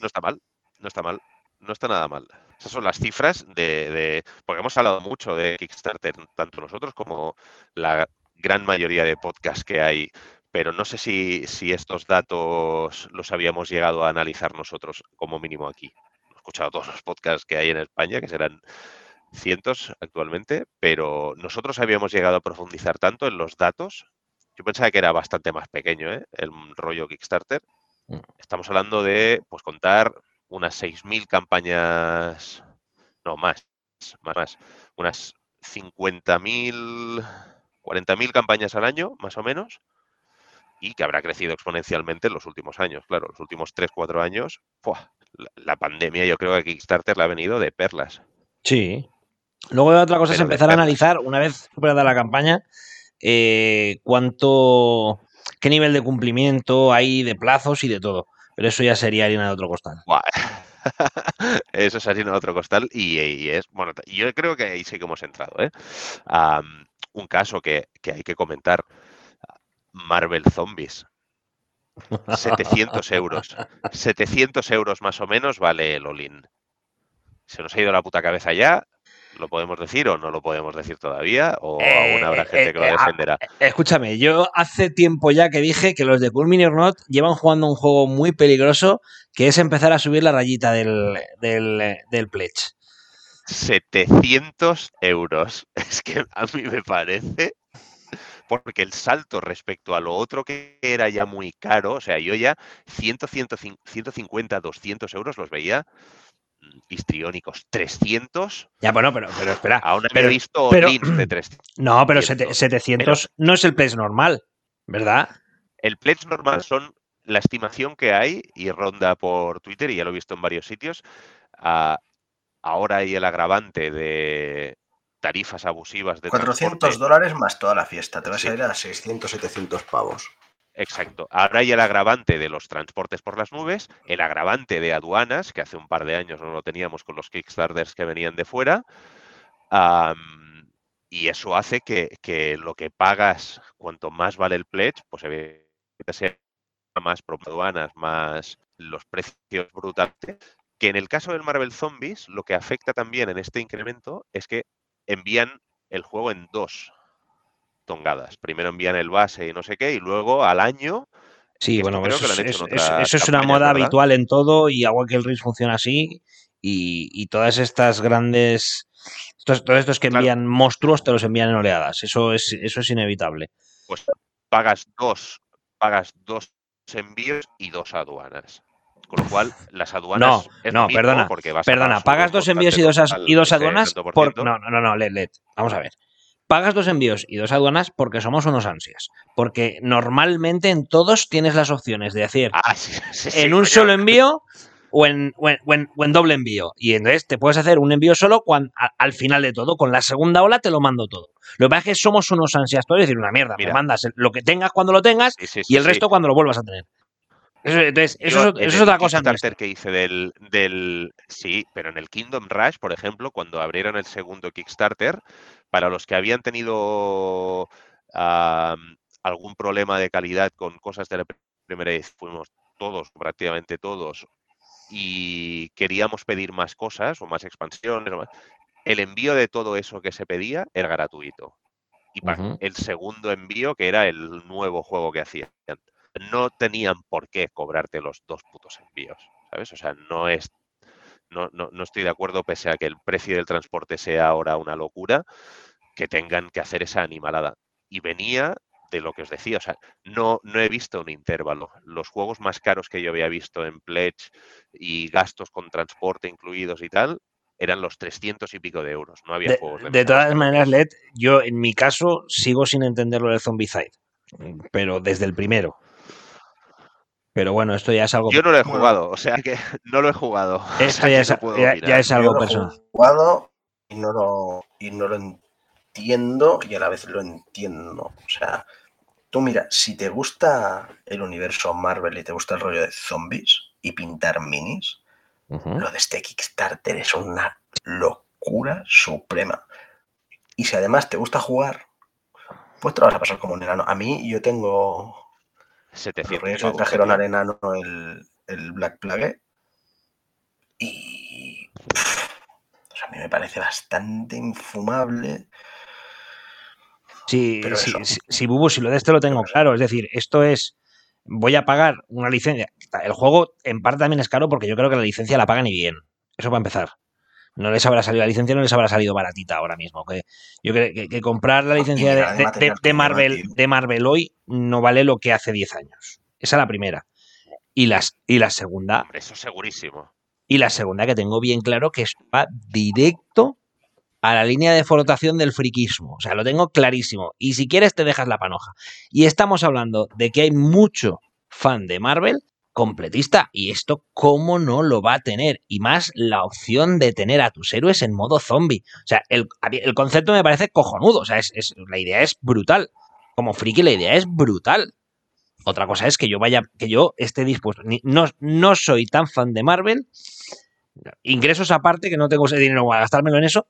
No está mal, no está mal, no está nada mal. Esas son las cifras de, de- porque hemos hablado mucho de Kickstarter, tanto nosotros como la gran mayoría de podcasts que hay, pero no sé si, si estos datos los habíamos llegado a analizar nosotros como mínimo aquí. He escuchado todos los podcasts que hay en España, que serán cientos actualmente, pero nosotros habíamos llegado a profundizar tanto en los datos. Yo pensaba que era bastante más pequeño ¿eh? el rollo Kickstarter. Mm. Estamos hablando de pues contar unas 6.000 campañas, no más, más, más, unas 50.000, 40.000 campañas al año, más o menos, y que habrá crecido exponencialmente en los últimos años. Claro, los últimos 3-4 años, ¡fua! La, la pandemia yo creo que Kickstarter le ha venido de perlas. Sí. Luego otra cosa es Pero empezar a analizar, una vez superada la campaña, eh, cuánto, qué nivel de cumplimiento hay de plazos y de todo. Pero eso ya sería harina de otro costal. Eso es harina de otro costal y, y es, bueno, yo creo que ahí sí que hemos entrado, ¿eh? Un caso que, que hay que comentar, Marvel Zombies. 700 euros. 700 euros más o menos vale el all-in. Se nos ha ido la puta cabeza ya, ¿lo podemos decir o no lo podemos decir todavía? ¿O aún habrá Eh, gente eh, que lo eh, ah, defenderá? Escúchame, yo hace tiempo ya que dije que los de Cool Mini or Not llevan jugando un juego muy peligroso que es empezar a subir la rayita del, del, del pledge. 700 euros. Es que a mí me parece. Porque el salto respecto a lo otro que era ya muy caro, o sea, yo ya 100, 100, 150, 200 euros los veía mm, histriónicos. 300, Ya, bueno, pero, pero espera. aún no pero- he visto pero- de 300. No, pero 700, sete- 700 no es el pledge normal, ¿verdad? El pledge normal son la estimación que hay y ronda por Twitter, y ya lo he visto en varios sitios. ah, ahora hay el agravante de tarifas abusivas de 400 transporte. dólares más toda la fiesta. Te vas Sí. a ir a 600, 700 pavos. Exacto. Ahora hay el agravante de los transportes por las nubes, el agravante de aduanas, que hace un par de años no lo teníamos con los Kickstarters que venían de fuera. y eso hace que, que lo que pagas, cuanto más vale el pledge, pues evidentemente sea más aduanas, más los precios brutales. Que en el caso del Marvel Zombies, lo que afecta también en este incremento es que envían el juego en dos tongadas. Primero envían el base y no sé qué, y luego al año Sí, bueno, creo eso, que lo han es, en eso una moda ¿verdad? habitual en todo y Agua que el Risk funciona así y, y todas estas grandes... Estos, todos estos que Claro. envían monstruos te los envían en oleadas. Eso es, eso es inevitable. pues pagas dos, pagas dos envíos y dos aduanas. Con lo cual, las aduanas. No, es no, mismo, perdona, porque vas a Perdona, pagas dos envíos y dos, as- y dos aduanas por. No, no, no, led, led. Vamos a ver. Pagas dos envíos y dos aduanas porque somos unos ansias. Porque normalmente en todos tienes las opciones de hacer Ah, sí, sí, sí, en un solo envío o en, o en- o en- o en doble envío. Y entonces te puedes hacer un envío solo cuan- a- al final de todo. Con la segunda ola te lo mando todo. Lo que pasa es que somos unos ansias todos. Es decir, una mierda. Mira. Me mandas lo que tengas cuando lo tengas Sí, sí, y el resto cuando lo vuelvas a tener. Eso, entonces, eso, Yo es- en eso es el otra cosa. Kickstarter que hice del, del. Sí, pero en el Kingdom Rush, por ejemplo, cuando abrieron el segundo Kickstarter, para los que habían tenido am, algún problema de calidad con cosas de la primera vez, fuimos todos, prácticamente todos, y queríamos pedir más cosas o más expansiones, o más, el envío de todo eso que se pedía era gratuito. Y Ujú. el segundo envío, que era el nuevo juego que hacían, no tenían por qué cobrarte los dos putos envíos, ¿sabes? O sea, no es, no, no, no estoy de acuerdo, pese a que el precio del transporte sea ahora una locura, que tengan que hacer esa animalada. Y venía de lo que os decía, o sea, no, no he visto un intervalo. Los juegos más caros que yo había visto en Pledge y gastos con transporte incluidos y tal, eran los 300 y pico de euros. No había De, juegos de de todas maneras. Led, yo en mi caso sigo sin entender lo del Zombicide, pero desde el primero. Pero bueno, esto ya es algo. Yo no lo he Bueno. jugado, o sea que no lo he jugado. o Esto sea ya es, no puedo ya- opinar. ya es Yo algo lo he personal. jugado y no lo, y no lo entiendo y a la vez lo entiendo. O sea, tú mira, si te gusta el universo Marvel y te gusta el rollo de zombies y pintar minis, lo de este Kickstarter es una locura suprema. Y si además te gusta jugar, pues te lo vas a pasar como un enano. A mí yo tengo... Los 700 reyes me pavos, trajeron al enano el, el Black Plague y... sea, a mí me parece bastante infumable. Sí, sí, sí, sí, Bubu, si lo de este lo tengo claro. Es decir, esto es. Voy a pagar una licencia. El juego en parte también es caro porque yo creo que la licencia la pagan y bien. Eso para empezar. No les habrá salido la licencia, no les habrá salido baratita ahora mismo. Que yo creo que, que comprar la licencia de, Marvel, de Marvel hoy no vale lo que hace 10 años. Esa es la primera. Y, las, y la segunda, Hombre, eso segurísimo. y la segunda que tengo bien claro que va directo a la línea de flotación del friquismo. O sea, lo tengo clarísimo. Y si quieres te dejas la panoja. Y estamos hablando de que hay mucho fan de Marvel completista. Y esto, ¿cómo no lo va a tener? Y más la opción de tener a tus héroes en modo zombie. O sea, el, el concepto me parece cojonudo. O sea, es, es- la idea es brutal. Como friki, la idea es brutal. Otra cosa es que yo vaya, que yo esté dispuesto. No, no soy tan fan de Marvel. Ingresos aparte, que no tengo ese dinero para gastármelo en eso,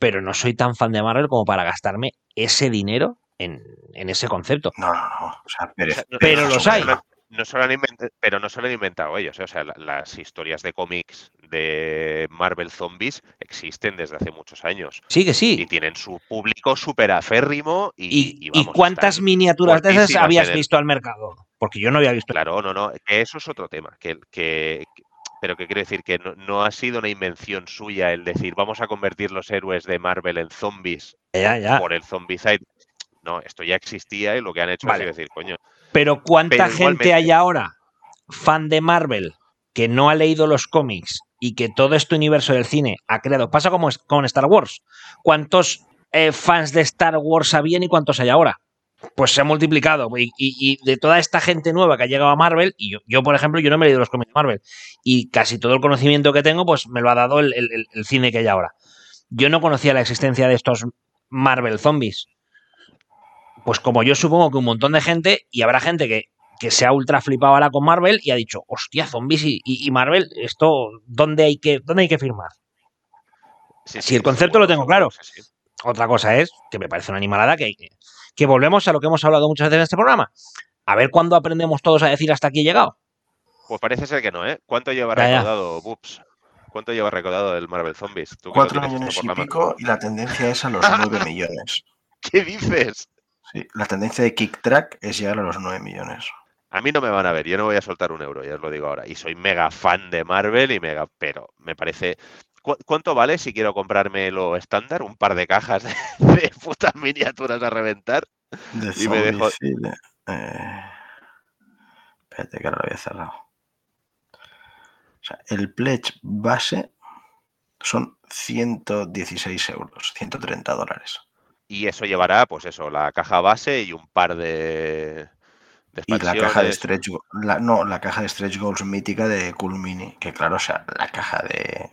pero no soy tan fan de Marvel como para gastarme ese dinero en, en ese concepto. No, no, no. O sea, Pero no- los hay. No- no se lo han invent- pero no se lo han inventado ellos. ¿eh? O sea, la- las historias de cómics de Marvel Zombies existen desde hace muchos años. Sí, que Y sí. tienen su público súper aférrimo y, ¿Y, y y cuántas miniaturas de esas habías el- visto al mercado? Porque yo no había visto. Claro, no, no, eso es otro tema. Que, que- que- pero que quiero decir que no, no ha sido una invención suya el decir vamos a convertir los héroes de Marvel en zombies Ya, ya. por el Zombicide. No, esto ya existía y lo que han hecho Vale. es decir, coño, Pero ¿cuánta Pero gente hay ahora fan de Marvel que no ha leído los cómics y que todo este universo del cine ha creado? Pasa como con Star Wars. ¿Cuántos eh, fans de Star Wars habían y cuántos hay ahora? Pues se ha multiplicado. Y, y- y de toda esta gente nueva que ha llegado a Marvel, y yo, yo, por ejemplo, yo no me he leído los cómics de Marvel, y casi todo el conocimiento que tengo, pues me lo ha dado el- el cine que hay ahora. Yo no conocía la existencia de estos Marvel zombies. Pues como yo supongo que un montón de gente, y habrá gente que, que se ha ultra flipado ahora con Marvel y ha dicho, hostia, zombies y, y- y Marvel, esto, ¿dónde hay que, dónde hay que firmar? sí, Si el concepto lo tengo claro. sí. Otra cosa es que me parece una animalada que, que volvemos a lo que hemos hablado muchas veces en este programa. A ver cuándo aprendemos todos a decir hasta aquí he llegado. Pues parece ser que no, ¿eh? ¿Cuánto lleva Ya, recaudado, Bups? ¿Cuánto lleva recaudado el Marvel Zombies? Tú Cuatro millones y pico y la tendencia es a los 9 millones. ¿Qué dices? Sí, la tendencia de Kicktrack es llegar a los 9 millones. A mí no me van a ver, yo no voy a soltar un euro, ya os lo digo ahora. Y soy mega fan de Marvel y mega, pero me parece. ¿Cu- ¿Cuánto vale si quiero comprarme lo estándar? Un par de cajas de, de putas miniaturas a reventar. De Y me dejo-. Eh, Espérate que ahora lo había cerrado. O sea, el pledge base son 116 euros, 130 dólares. Y eso llevará, pues eso, la caja base y un par de, de Y la caja de stretch la, no, la caja de stretch goals mítica de Cool Mini, que claro, o sea, la caja de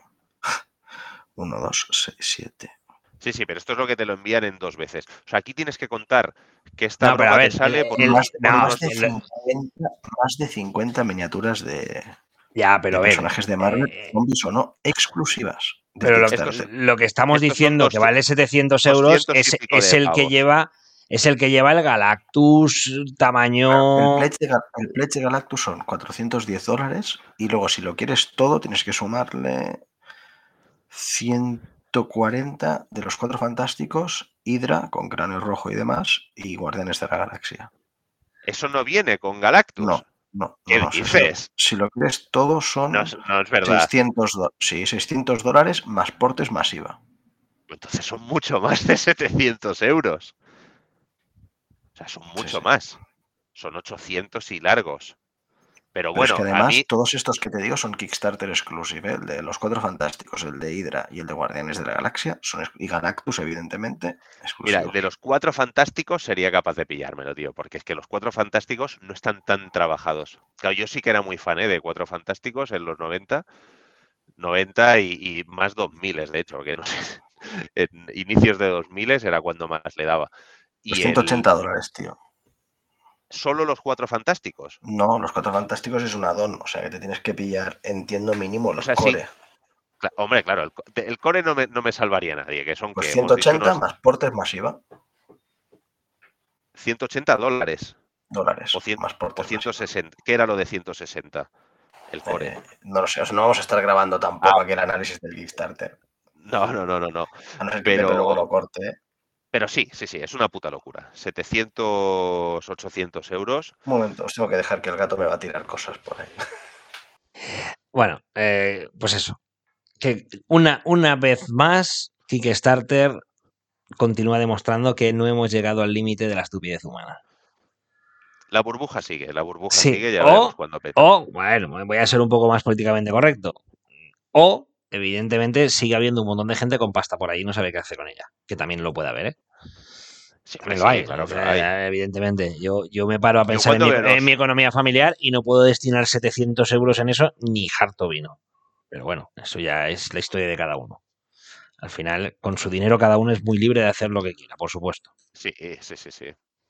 1, 2, 6, 7. Sí, sí, pero esto es lo que te lo envían en dos veces. O sea, aquí tienes que contar que esta No, pero a ver, te sale el- por el- Más, no, de el- 50, más de 50 miniaturas de, Ya, pero de a ver. personajes de Marvel, eh, zombies o no, exclusivas. Pero lo, Estos- Kickstarter. lo que estamos diciendo dos- que vale 700 euros 200 y es, el que lleva es el que lleva el Galactus El tamaño pledge, el pledge de Galactus son 410 dólares y luego si lo quieres todo tienes que sumarle 140 de los cuatro fantásticos, Hydra con cráneo rojo y demás y Guardianes de la Galaxia. Eso no viene con Galactus. No, no. ¿Qué no, no, si- dices? Si, lo quieres todo son No, no es verdad. 600, do- sí, 600 dólares más portes masiva. Entonces son mucho más de 700 euros. O sea, son mucho sí. más. Son 800 y largos. Pero Pero bueno, es que además mí, todos estos que te digo son Kickstarter exclusive, ¿eh? el de los Cuatro Fantásticos, el de Hydra y el de Guardianes de la Galaxia, son y Galactus, evidentemente, mira, exclusivos. de los cuatro fantásticos sería capaz de pillármelo, tío, porque es que los cuatro fantásticos no están tan trabajados. Claro, yo sí que era muy fan ¿eh? de cuatro fantásticos en los 90, 90 y, y más 2000, de hecho, porque no sé, en inicios de 2000 era cuando más le daba. Y Los el- 180 dólares, tío. Solo los cuatro fantásticos. No, los Cuatro Fantásticos es un addon, o sea que te tienes que pillar, entiendo mínimo, los sea, sí, core. Hombre, claro, el, core no me, no me salvaría a nadie, que son Pues que hemos dicho 180 unos más portes masiva, 180 dólares dólares. o, cien- más o portes masiva. 160. ¿Qué era lo de 160? El core. Eh, no lo sé, o sea, no vamos a estar grabando tampoco aquí el análisis del Kickstarter. No, no, no, no, no. A no ser que Pero- luego lo corte. Pero sí, sí, sí, es una puta locura. 700, 800 euros. Un momento, os tengo que dejar que el gato me va a tirar cosas por ahí. Bueno, eh, pues eso. Que una, una vez más, Kickstarter continúa demostrando que no hemos llegado al límite de la estupidez humana. La burbuja sigue, la burbuja Sí, sigue, ya o- veremos cuándo peta. O, bueno, voy a ser un poco más políticamente correcto. O, evidentemente, sigue habiendo un montón de gente con pasta por ahí y no sabe qué hacer con ella. Que también lo puede haber, ¿eh? Sí, lo hay, claro que eh, lo hay. evidentemente. Yo, yo me paro a pensar en mi, en mi economía familiar y no puedo destinar 700 euros en eso ni harto vino. Pero bueno, eso ya es la historia de cada uno. Al final, con su dinero cada uno es muy libre de hacer lo que quiera, por supuesto. Sí, sí, sí, sí.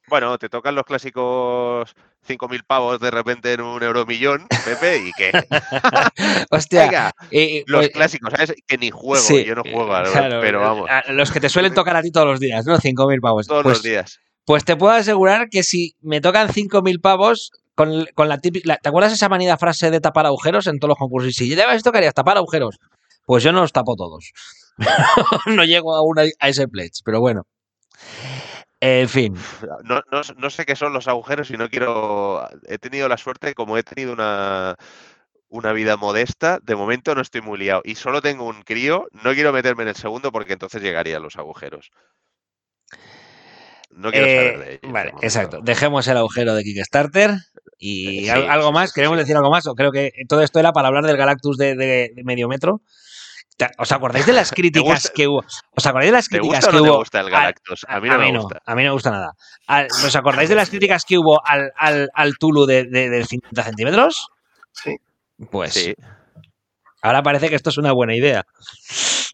Bueno, te tocan los clásicos 5.000 pavos de repente en un euromillón, Pepe, y que, Hostia, venga, eh, los pues, clásicos, ¿sabes? Que ni juego, sí, yo no juego, a- claro, pero vamos, a- Los que te suelen tocar a ti todos los días, ¿no? 5.000 pavos. todos pues, los días. Pues te puedo asegurar que si me tocan 5.000 pavos, con, con la típica. ¿Te acuerdas esa manida frase de tapar agujeros en todos los concursos? Y si llevas esto, querías tapar agujeros. Pues yo no los tapo todos. no llego aún a, a ese pledge, pero bueno. En fin. No, no, no sé qué son los agujeros y no quiero. He tenido la suerte, como he tenido una, una vida modesta, de momento no estoy muy liado. Y solo tengo un crío, no quiero meterme en el segundo porque entonces llegarían los agujeros. No quiero saber Eh, de ellos. de vale, exacto. Dejemos el agujero de Kickstarter. Y Sí, al- algo sí, más, sí, queremos decir algo más. O creo que todo esto era para hablar del Galactus de, de- de medio metro. ¿Os acordáis de las críticas gusta- que hubo? ¿Os acordáis de las ¿Te críticas gusta o que no te hubo? gusta el al- Galactus? A mí no me gusta. a mí no me gusta nada. ¿Os acordáis de las críticas que hubo al, al, al Tulu de, de, de 50 centímetros? Sí, Pues Sí. ahora parece que esto es una buena idea.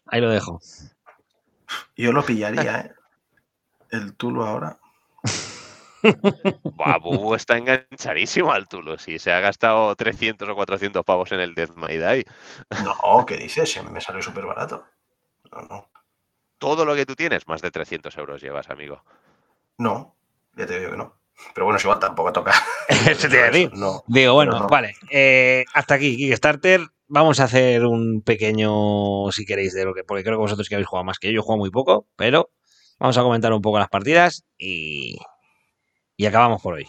Ahí lo dejo. yo lo pillaría, ¿eh? El Tulu ahora. Buah, Bubu está enganchadísimo al Tulu. Si se ha gastado 300 o 400 pavos en el Death May Die. No, ¿qué dices? Si a mí me sale súper barato. No, no. Todo lo que tú tienes, más de 300 euros llevas, amigo. No, ya te digo que no. Pero bueno, es igual, tampoco toca. Eso te iba a decir. No. Digo, bueno, no. vale. eh, hasta aquí, Kickstarter. Vamos a hacer un pequeño, si queréis, de lo que. Porque creo que vosotros que habéis jugado más que yo. Yo jugado muy poco, pero vamos a comentar un poco las partidas y. Y acabamos por hoy.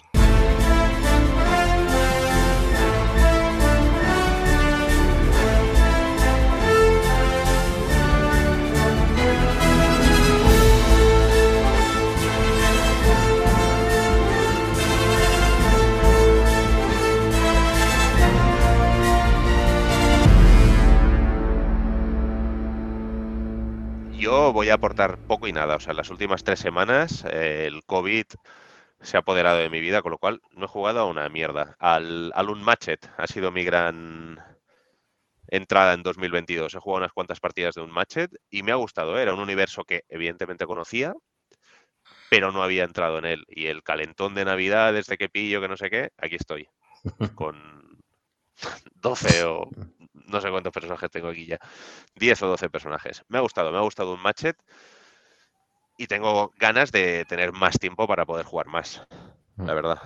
Yo voy a aportar poco y nada. O sea, las últimas tres semanas eh, el COVID se ha apoderado de mi vida, con lo cual no he jugado a una mierda. Al, al Unmatched ha sido mi gran entrada en 2022. He jugado unas cuantas partidas de Unmatched y me ha gustado. Era un universo que evidentemente conocía, pero no había entrado en él. Y el calentón de Navidad, desde que pillo, que no sé qué, aquí estoy. Con 12 o no sé cuántos personajes tengo aquí ya. 10 o 12 personajes. Me ha gustado, me ha gustado un matchet y tengo ganas de tener más tiempo para poder jugar más, la verdad.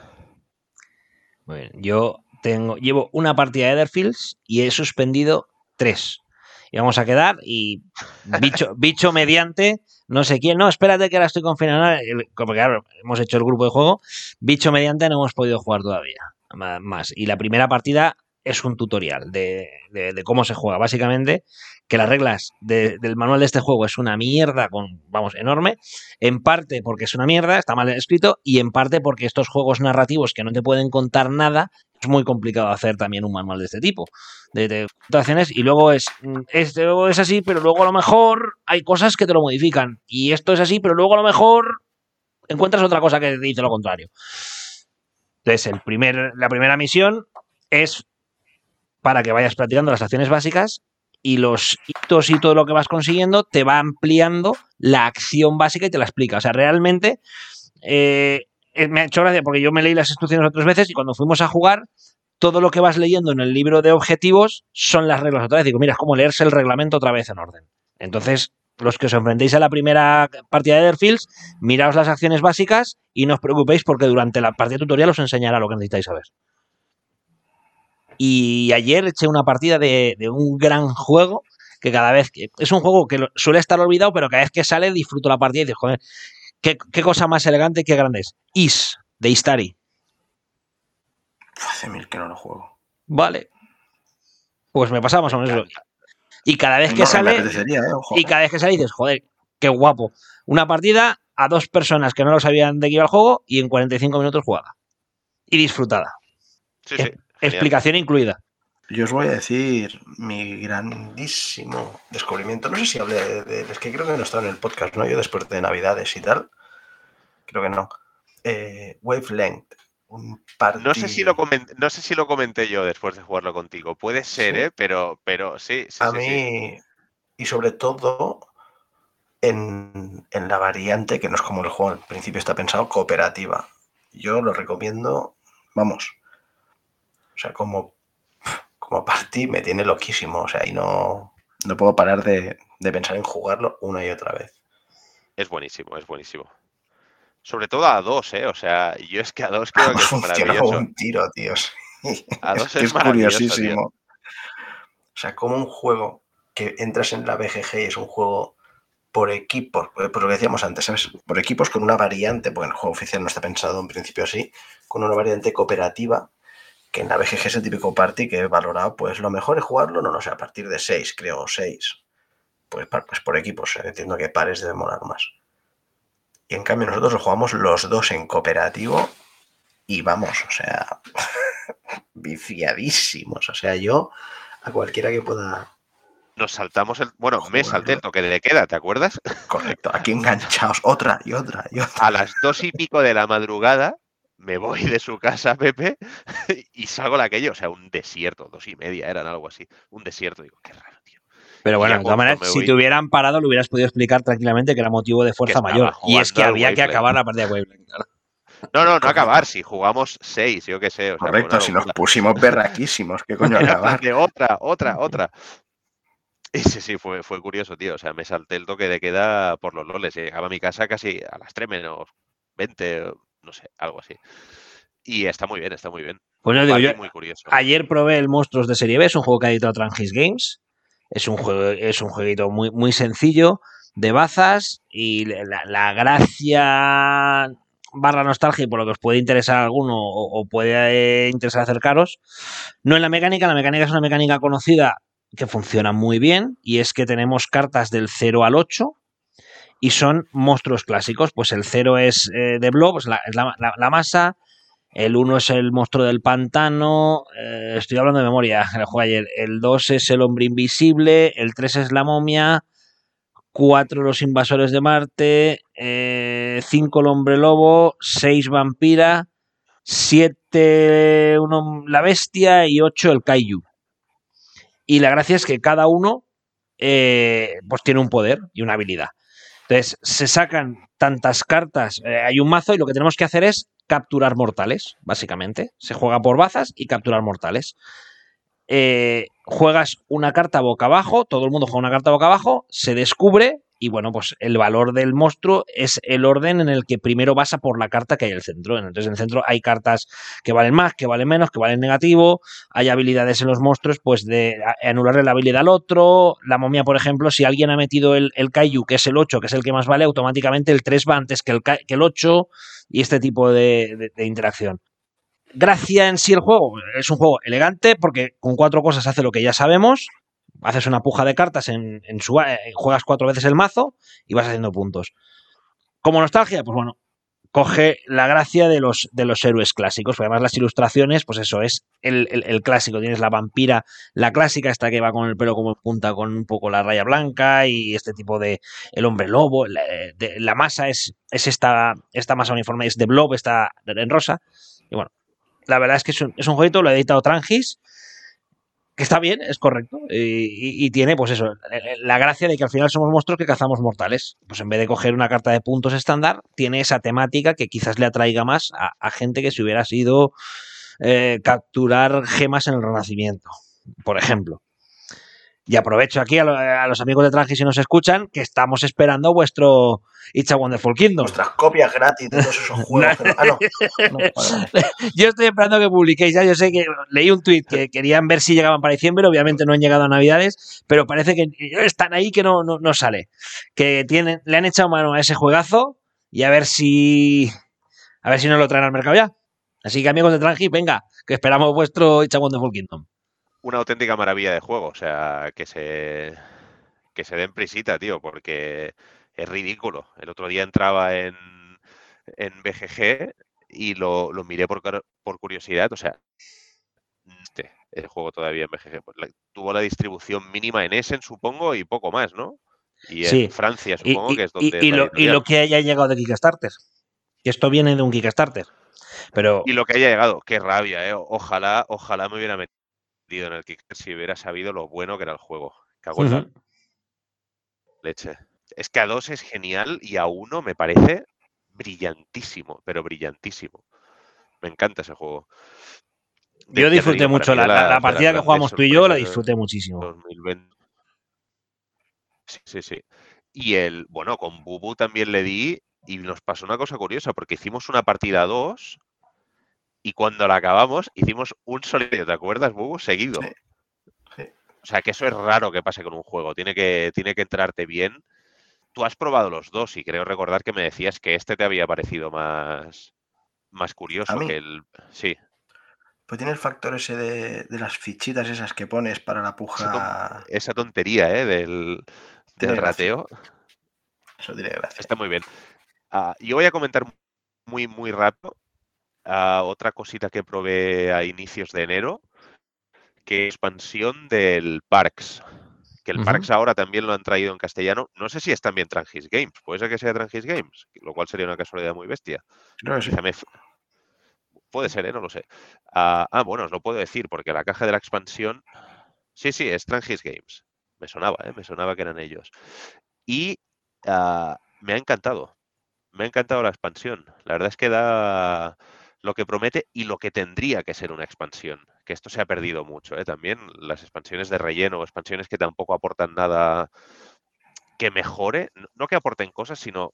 Muy bien. Yo tengo, llevo una partida de Etherfields y he suspendido tres. Y vamos a quedar y bicho, bicho mediante, no sé quién, no, espérate que ahora estoy confinado, el- porque claro, hemos hecho el grupo de juego, bicho mediante no hemos podido jugar todavía. Más. Y la primera partida es un tutorial de, de- cómo se juega. Básicamente, que las reglas de- del manual de este juego es una mierda, con, vamos, enorme. En parte porque es una mierda, está mal escrito, y en parte porque estos juegos narrativos que no te pueden contar nada, es muy complicado hacer también un manual de este tipo. De, situaciones, y luego es, esto es así, pero luego a lo mejor hay cosas que te lo modifican. Y esto es así, pero luego a lo mejor encuentras otra cosa que te dice lo contrario. Entonces, el primer, la primera misión es para que vayas practicando las acciones básicas y los hitos y todo lo que vas consiguiendo te va ampliando la acción básica y te la explica. O sea, realmente eh, eh, me ha hecho gracia porque yo me leí las instrucciones otras veces y cuando fuimos a jugar, todo lo que vas leyendo en el libro de objetivos son las reglas otra vez. Digo, mira, es como leerse el reglamento otra vez en orden. Entonces, los que os enfrentéis a la primera partida de Etherfields, miraos las acciones básicas y no os preocupéis porque durante la partida tutorial os enseñará lo que necesitáis saber. Y ayer eché una partida de, de un gran juego que cada vez que es un juego que suele estar olvidado, pero cada vez que sale disfruto la partida y dices, joder, qué, qué cosa más elegante y qué grande es. Is, de Istari. Hace mil que no lo juego. Vale. Pues me pasa más o menos eso. Y cada vez que No, me sale, apetecería, ¿eh? Y cada vez que sale dices, joder, qué guapo. Una partida a dos personas que no lo sabían de qué iba el juego y en 45 minutos jugada. Y disfrutada. Sí, sí. Genial. Explicación incluida. Yo os voy a decir mi grandísimo descubrimiento. No sé si hablé de, de- Es que creo que no estaba en el podcast, ¿no? Yo después de Navidades y tal. Creo que no. Eh, Wavelength. Un. No sé, si lo comenté, no sé si lo comenté yo después de jugarlo contigo. Puede ser, Sí. ¿eh? Pero, pero sí, sí, A sí, mí, sí. y sobre todo en, en la variante, que no es como el juego al principio está pensado, cooperativa. Yo lo recomiendo, vamos. O sea, como, como party me tiene loquísimo. O sea, y no, no puedo parar de, de pensar en jugarlo una y otra vez. Es buenísimo, es buenísimo. Sobre todo a dos, ¿eh? O sea, yo es que a dos creo que es maravilloso. un tiro, tío. sí. A dos Es, que es es curiosísimo. O sea, como un juego que entras en la BGG y es un juego por equipos, por por lo que decíamos antes, ¿sabes? Por equipos con una variante, porque el juego oficial no está pensado en principio así, con una variante cooperativa, que en la BGG es el típico party que he valorado, pues lo mejor es jugarlo, no lo sé, a partir de 6, creo, 6. Pues, pues por equipos, entiendo que pares debe molar más. Y en cambio nosotros lo jugamos los dos en cooperativo y vamos, o sea, viciadísimos. O sea, yo a cualquiera que pueda... Nos saltamos el. Bueno, me salté el toque de queda, ¿te acuerdas? Correcto, aquí enganchados, otra y otra y otra. A las dos y pico de la madrugada me voy de su casa, Pepe, y salgo a aquello. O sea, un desierto, dos y media eran algo así. Un desierto, digo, qué raro, tío. Pero bueno, de todas maneras, si voy- te hubieran parado, lo hubieras podido explicar tranquilamente que era motivo de fuerza mayor. Y es que había que acabar la partida de Wavelength. claro. No, no, no acabar, si jugamos seis, yo qué sé. O sea, fue Correcto, si nos pusimos berraquísimos, ¿qué coño acabar? de otra, otra, otra. Y sí, sí, fue, fue curioso, tío. O sea, me salté el toque de queda por los loles. y Llegaba a mi casa casi a las 3 menos 20, o no sé, algo así. Y está muy bien, está muy bien. Pues yo digo, yo muy curioso. ayer probé el Monstruos de Serie B, es un juego que ha editado Trangis Games. Es un juego, es un jueguito muy, muy sencillo, de bazas, y la, la gracia barra nostalgia, y por lo que os puede interesar a alguno o, o puede eh, interesar acercaros, no en la mecánica, la mecánica es una mecánica conocida que funciona muy bien, y es que tenemos cartas del 0 al 8, y son monstruos clásicos. Pues el 0 es eh, de blob, es la, la- la- masa, el 1 es el monstruo del pantano, eh, estoy hablando de memoria, el juego. El 2 es el hombre invisible, el 3 es la momia, 4 los invasores de Marte, 5 el hombre lobo, 6 vampira, 7 la bestia y 8 el kaiju. Y la gracia es que cada uno eh, pues tiene un poder y una habilidad. Entonces, se sacan tantas cartas, eh, hay un mazo y lo que tenemos que hacer es capturar mortales, básicamente. Se juega por bazas y capturar mortales. Eh, juegas una carta boca abajo, todo el mundo juega una carta boca abajo, se descubre y bueno, pues el valor del monstruo es el orden en el que primero vas a por la carta que hay en el centro. Entonces en el centro hay cartas que valen más, que valen menos, que valen negativo, hay habilidades en los monstruos pues de anularle la habilidad al otro, la momia por ejemplo, si alguien ha metido el, el Kaiju que es el 8, que es el que más vale, automáticamente el 3 va antes que el, que el 8 y este tipo de, de, de interacción. gracia en sí el juego. Es un juego elegante porque con cuatro cosas hace lo que ya sabemos. Haces una puja de cartas, en, en su, eh, juegas cuatro veces el mazo y vas haciendo puntos. Como nostalgia, pues bueno, coge la gracia de los, de los héroes clásicos. Porque además las ilustraciones, pues eso, es el, clásico. Tienes la vampira, la clásica, esta que va con el pelo como punta, con un poco la raya blanca y este tipo de el hombre lobo. La, de- la masa es, es esta, esta masa uniforme, es de blob, está en rosa. Y bueno, la verdad es que es un, es un jueguito, lo ha editado Trangis, que está bien, es correcto, y, tiene, pues eso, la gracia de que al final somos monstruos que cazamos mortales. Pues en vez de coger una carta de puntos estándar, tiene esa temática que quizás le atraiga más a, a gente que si hubiera sido eh, capturar gemas en el Renacimiento, por ejemplo. Y aprovecho aquí a, lo- a los amigos de Trangis si nos escuchan, que estamos esperando vuestro It's a Wonderful Kingdom. Nuestras copias gratis de todos esos juegos. ah, no. No. Yo estoy esperando que publiquéis ya. Yo sé que leí un tuit que querían ver si llegaban para diciembre. Obviamente no han llegado a Navidades, pero parece que están ahí que no, no, no sale. Que tienen, le han echado mano a ese juegazo y a ver si. A ver si nos lo traen al mercado ya. Así que amigos de Trangi, venga, que esperamos vuestro It's a Wonderful Kingdom. Una auténtica maravilla de juego. O sea, que se, que se den prisita, tío, porque es ridículo. El otro día entraba en, en BGG y lo, lo miré por, por curiosidad. O sea, este, el juego todavía en BGG. pues, la- tuvo la distribución mínima en Essen, supongo, y poco más, ¿no? Y en Sí. Francia, supongo y- que es donde. y lo, y lo que haya llegado de Kickstarter. Que esto viene de un Kickstarter. Pero Y lo que haya llegado, qué rabia, ¿eh? Ojalá, ojalá me hubiera metido en el Kickstarter si hubiera sabido lo bueno que era el juego. Cago en leche. Es que a dos es genial y a uno me parece brillantísimo, pero brillantísimo. Me encanta ese juego. De- yo disfruté digo, mucho. La, partida que jugamos tú y yo la disfruté muchísimo. 2020. Sí, sí, sí. Y el, bueno, con Bubu también le di y nos pasó una cosa curiosa porque hicimos una partida 2 y cuando la acabamos hicimos un solitario, ¿te acuerdas, Bubu? Seguido. Sí, sí. O sea, que eso es raro que pase con un juego. Tiene que, tiene que entrarte bien. Tú has probado los dos y creo recordar que me decías que este te había parecido más, más curioso que el. Sí. Pues tiene el factor ese de, de las fichitas esas que pones para la puja. esa tontería, ¿eh? Del, del rateo. Eso tiene gracia. Está muy bien. Ah, yo voy a comentar muy, muy rápido ah, otra cosita que probé a inicios de enero, que es expansión del Parks. Que el. Parks ahora también lo han traído en castellano. No sé si es también Trangis Games. Puede ser que sea Trangis Games, lo cual sería una casualidad muy bestia. Que sí. Puede ser, ¿eh? No lo sé. Ah, ah, bueno, os lo puedo decir, porque la caja de la expansión. Sí, sí, es Trangis Games. Me sonaba, ¿eh? Me sonaba que eran ellos. Y ah, me ha encantado. Me ha encantado la expansión. La verdad es que da lo que promete y lo que tendría que ser una expansión. Que esto se ha perdido mucho, ¿eh? También las expansiones de relleno, expansiones que tampoco aportan nada que mejore. no- que aporten cosas, sino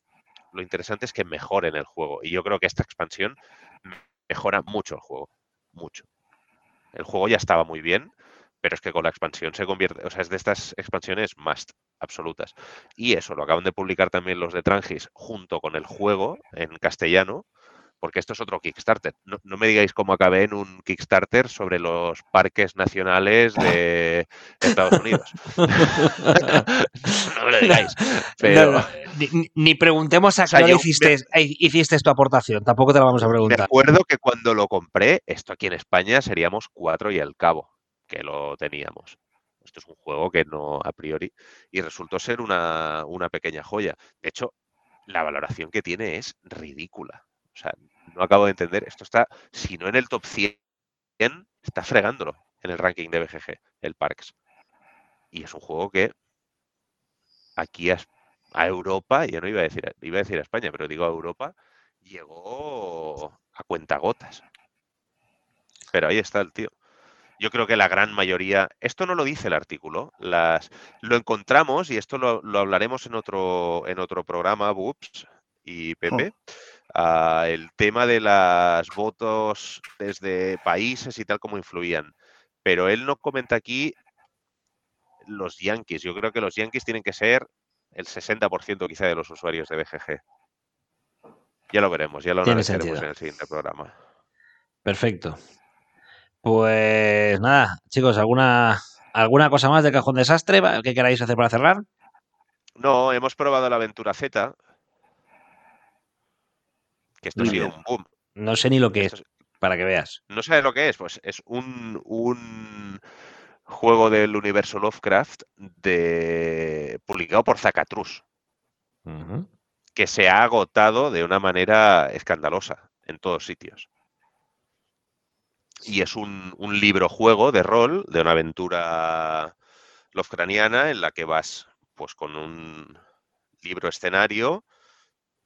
lo interesante es que mejoren el juego. Y yo creo que esta expansión me- mejora mucho el juego. Mucho. El juego ya estaba muy bien, pero es que con la expansión se convierte. O sea, es de estas expansiones must absolutas. Y eso lo acaban de publicar también los de Trangis junto con el juego en castellano, porque esto es otro Kickstarter. No, no me digáis cómo acabé en un Kickstarter sobre los parques nacionales de Estados Unidos. no me lo digáis. Pero No, no, ni, preguntemos a sea, qué yo- hiciste, eh, hiciste tu aportación. Tampoco te la vamos a me preguntar. acuerdo que cuando lo compré, esto aquí en España seríamos cuatro y el cabo, que lo teníamos. Esto es un juego que no a priori. Y resultó ser una, una pequeña joya. De hecho, la valoración que tiene es ridícula. O sea, no acabo de entender. Esto está, si no en el top 100, está fregándolo en el ranking de BGG, el Parks. Y es un juego que aquí a, a Europa, yo no iba a decir, iba a decir a España, pero digo a Europa, llegó a cuentagotas. Pero ahí está el tío. Yo creo que la gran mayoría, esto no lo dice el artículo, las, lo encontramos y esto lo, lo hablaremos en otro, en otro programa, Boops y Pepe, ah, el tema de las votos desde países y tal como influían. Pero él no comenta aquí los Yankees. Yo creo que los Yankees tienen que ser el 60% quizá de los usuarios de BGG. Ya lo veremos, ya lo analizaremos en el siguiente programa. Perfecto. Pues nada, chicos, ¿alguna, ¿alguna cosa más de Cajón Desastre que queráis hacer para cerrar? No, hemos probado la aventura Z. Que esto ha Muy sido un boom. No sé ni lo que Esto es, para que veas. ¿No sabes lo que es? Pues es un, un juego del universo Lovecraft de, publicado por Zacatrus, que se ha agotado de una manera escandalosa en todos sitios. Y es un, un libro juego de rol de una aventura Lovecraftiana en la que vas pues con un libro escenario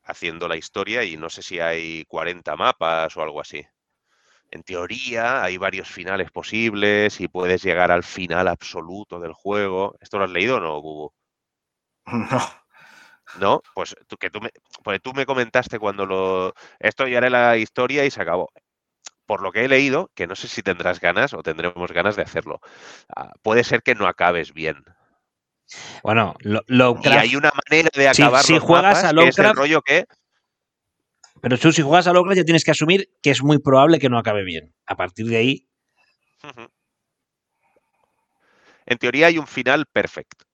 haciendo la historia y no sé si hay 40 mapas o algo así. En teoría hay varios finales posibles y puedes llegar al final absoluto del juego. ¿Esto lo has leído o no, Bubu? No. ¿No? Pues tú, que tú, me, pues tú me comentaste cuando lo... Esto ya era la historia y se acabó. Por lo que he leído, que no sé si tendrás ganas o tendremos ganas de hacerlo, ah, puede ser que no acabes bien. Bueno, lo, Y Lovecraft- hay una manera de acabar si los juegas mapas a que es el rollo que... pero tú si juegas a Lovecraft ya tienes que asumir que es muy probable que no acabe bien. A partir de ahí. En teoría hay un final perfecto,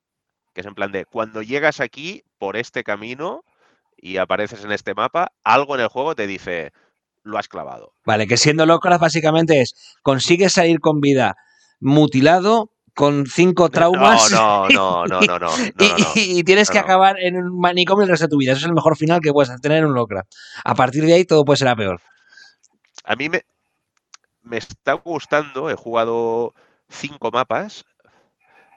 que es en plan de cuando llegas aquí por este camino y apareces en este mapa, algo en el juego te dice lo has clavado. vale, que siendo Lovecraft básicamente es consigues salir con vida mutilado con cinco traumas No, no, no, no, no, y, tienes que acabar en un manicomio el resto de tu vida. Eso es el mejor final que puedes tener en un Lovecraft. A partir de ahí todo puede ser a peor. A mí me, me está gustando, he jugado cinco mapas,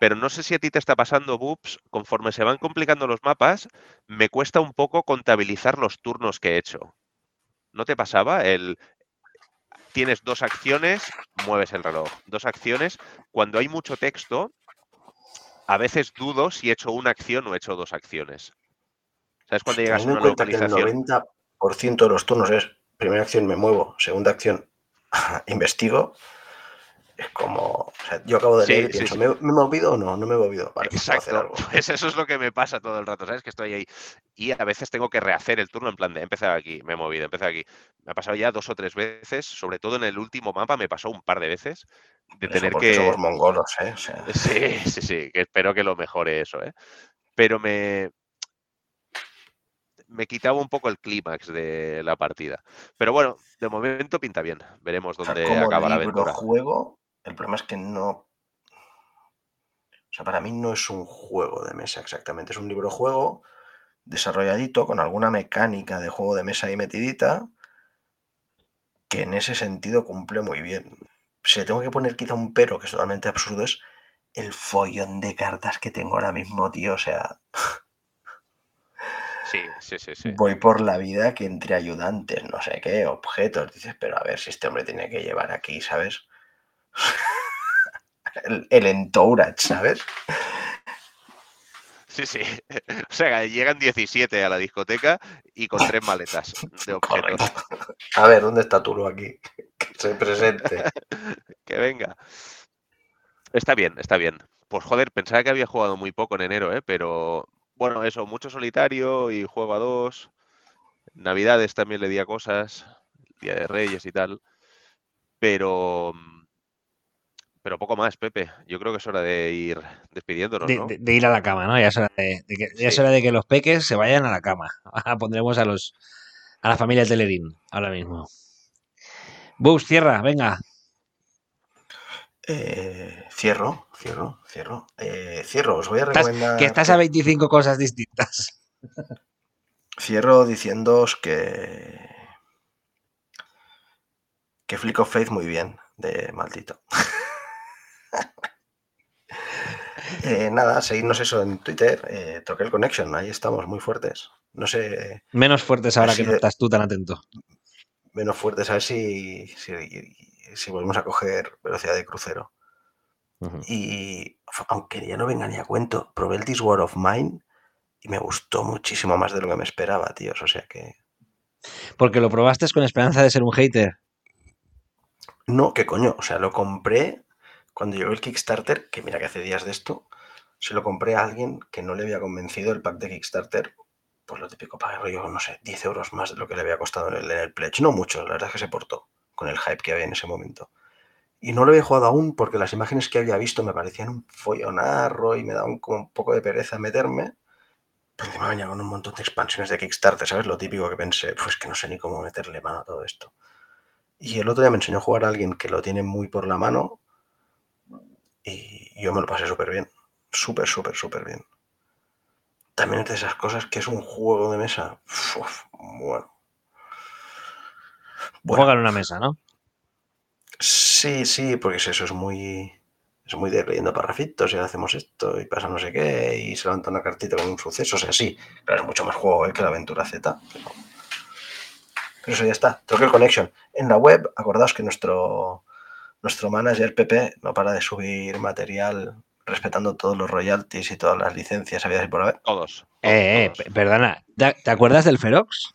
pero no sé si a ti te está pasando, Boops, conforme se van complicando los mapas, me cuesta un poco contabilizar los turnos que he hecho. ¿No te pasaba? El, tienes dos acciones, mueves el reloj. Dos acciones. Cuando hay mucho texto, a veces dudo si he hecho una acción o he hecho dos acciones. ¿Sabes cuando llegas a una cuenta que el localización? 90% de los turnos es primera acción me muevo, segunda acción investigo, es como. o sea, yo acabo de Sí, leer y sí, pienso, sí. ¿me, me he movido o no? No me he movido. Vale, pues Exacto, algo. pues eso es lo que me pasa todo el rato, ¿sabes? Que estoy ahí y a veces tengo que rehacer el turno en plan de he empezado aquí, me he movido, he empezado aquí. Me ha pasado ya dos o tres veces, sobre todo en el último mapa me pasó un par de veces de Eso tener que... somos mongolos, ¿eh? O sea, Sí, sí, sí, que espero que lo mejore eso, ¿eh? Pero me... Me quitaba un poco el clímax de la partida. Pero bueno, de momento pinta bien. Veremos o sea, dónde como acaba la aventura. juego, el problema es que no. O sea, para mí no es un juego de mesa exactamente, es un libro juego desarrolladito con alguna mecánica de juego de mesa ahí metidita que en ese sentido cumple muy bien. Si le tengo que poner quizá un pero que es totalmente absurdo es el follón de cartas que tengo ahora mismo, tío. O sea, Sí, sí, sí, sí. voy por la vida que entre ayudantes, no sé qué, objetos. Dices, pero a ver si este hombre tiene que llevar aquí, ¿sabes? El, el entourage, ¿sabes? Sí, sí. O sea, llegan 17 a la discoteca y con tres maletas de objetos. Correcto. A ver, ¿dónde está Turo aquí? Que se presente. Que venga. Está bien, está bien. Pues joder, pensaba que había jugado muy poco en enero, ¿eh? Pero bueno, eso, mucho solitario y juego a dos. Navidades también le di a cosas, Día de Reyes y tal. Pero pero poco más, Pepe. Yo creo que es hora de ir despidiéndonos, De, ¿no? de- de ir a la cama, ¿no? Ya es hora de, de que, ya es hora de que los peques se vayan a la cama. Ahora pondremos a los a la familia Telerín ahora mismo. Bus, cierra, venga. Eh, cierro, cierro, cierro. Eh, cierro, os voy a Estás- recomendar. que estás a 25 cosas distintas. Cierro diciéndoos que. Que Flick of Faith muy bien, de maldito. Eh, nada, seguidnos eso en Twitter, eh, Troquel Connection, ahí estamos muy fuertes. No sé, Menos fuertes ahora que no estás tú tan atento. menos fuertes, a ver si, si, si volvemos a coger velocidad de crucero. Y aunque ya no venga ni a cuento, probé el This War of Mine y me gustó muchísimo más de lo que me esperaba, tíos. O sea que. Porque lo probaste con esperanza de ser un hater. No, ¿qué coño? O sea, lo compré cuando llegó el Kickstarter, que mira que hace días de esto, se lo compré a alguien que no le había convencido el pack de Kickstarter. Pues lo típico, pagué rollo, no sé, 10 euros más de lo que le había costado en el, en el pledge. No mucho, la verdad es que se portó. con el hype que había en ese momento. Y no lo había jugado aún porque las imágenes que había visto me parecían un follonarro y me daba un, como un poco de pereza meterme. Pero encima venía con un montón de expansiones de Kickstarter, ¿sabes? Lo típico que pensé, pues que no sé ni cómo meterle mano a todo esto. Y el otro día me enseñó a jugar a alguien que lo tiene muy por la mano y yo me lo pasé súper bien. Súper, súper, súper bien. También es de esas cosas que es un juego de mesa. Uf, bueno. bueno. Juega en una mesa, ¿no? Sí, sí, porque eso es muy. Es muy de leyendo parrafitos y hacemos esto y pasa no sé qué y se levanta una cartita con un suceso. O sea, sí, claro, es mucho más juego ¿eh? que la aventura Z. Pero, pero eso ya está. Troquel Connection. En la web, acordaos que nuestro, nuestro manager Pepe no para de subir material respetando todos los royalties y todas las licencias habidas y por haber. Todos. Eh, eh, perdona, ¿te acuerdas del Ferox?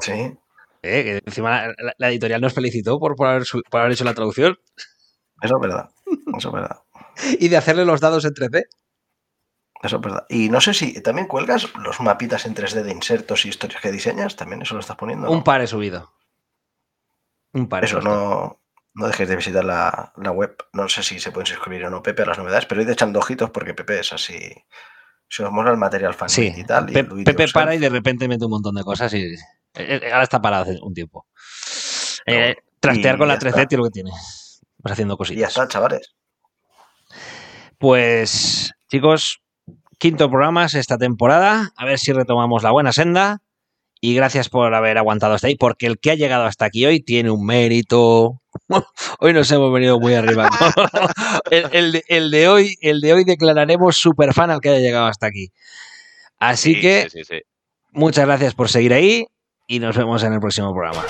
Sí. Eh, que encima la, la, editorial nos felicitó por, por, haber, por, haber, hecho la traducción. Eso es verdad. Eso es verdad. y de hacerle los dados en 3D. Eso es verdad. Y no sé si también cuelgas los mapitas en 3D de insertos y historias que diseñas. También eso lo estás poniendo. ¿no? Un par he subido. Un par. Eso no, no dejéis de visitar la, la, web. No sé si se pueden suscribir o no, Pepe, a las novedades, pero id echando ojitos porque Pepe es así. Se os mola el material fan sí. y tal. Y Pepe, Pepe para y de repente mete un montón de cosas y ahora está parado hace un tiempo. No, eh, trastear con la 3D tiene lo que tiene. Vas haciendo cositas. Y ya está, chavales. Pues, chicos, quinto programa esta temporada. A ver si retomamos la buena senda. Y gracias por haber aguantado hasta ahí, porque el que ha llegado hasta aquí hoy tiene un mérito. Hoy nos hemos venido muy arriba. el, el, de, el, de, hoy, el de hoy declararemos super fan al que haya llegado hasta aquí. Así Sí, que sí, sí, sí. muchas gracias por seguir ahí y nos vemos en el próximo programa.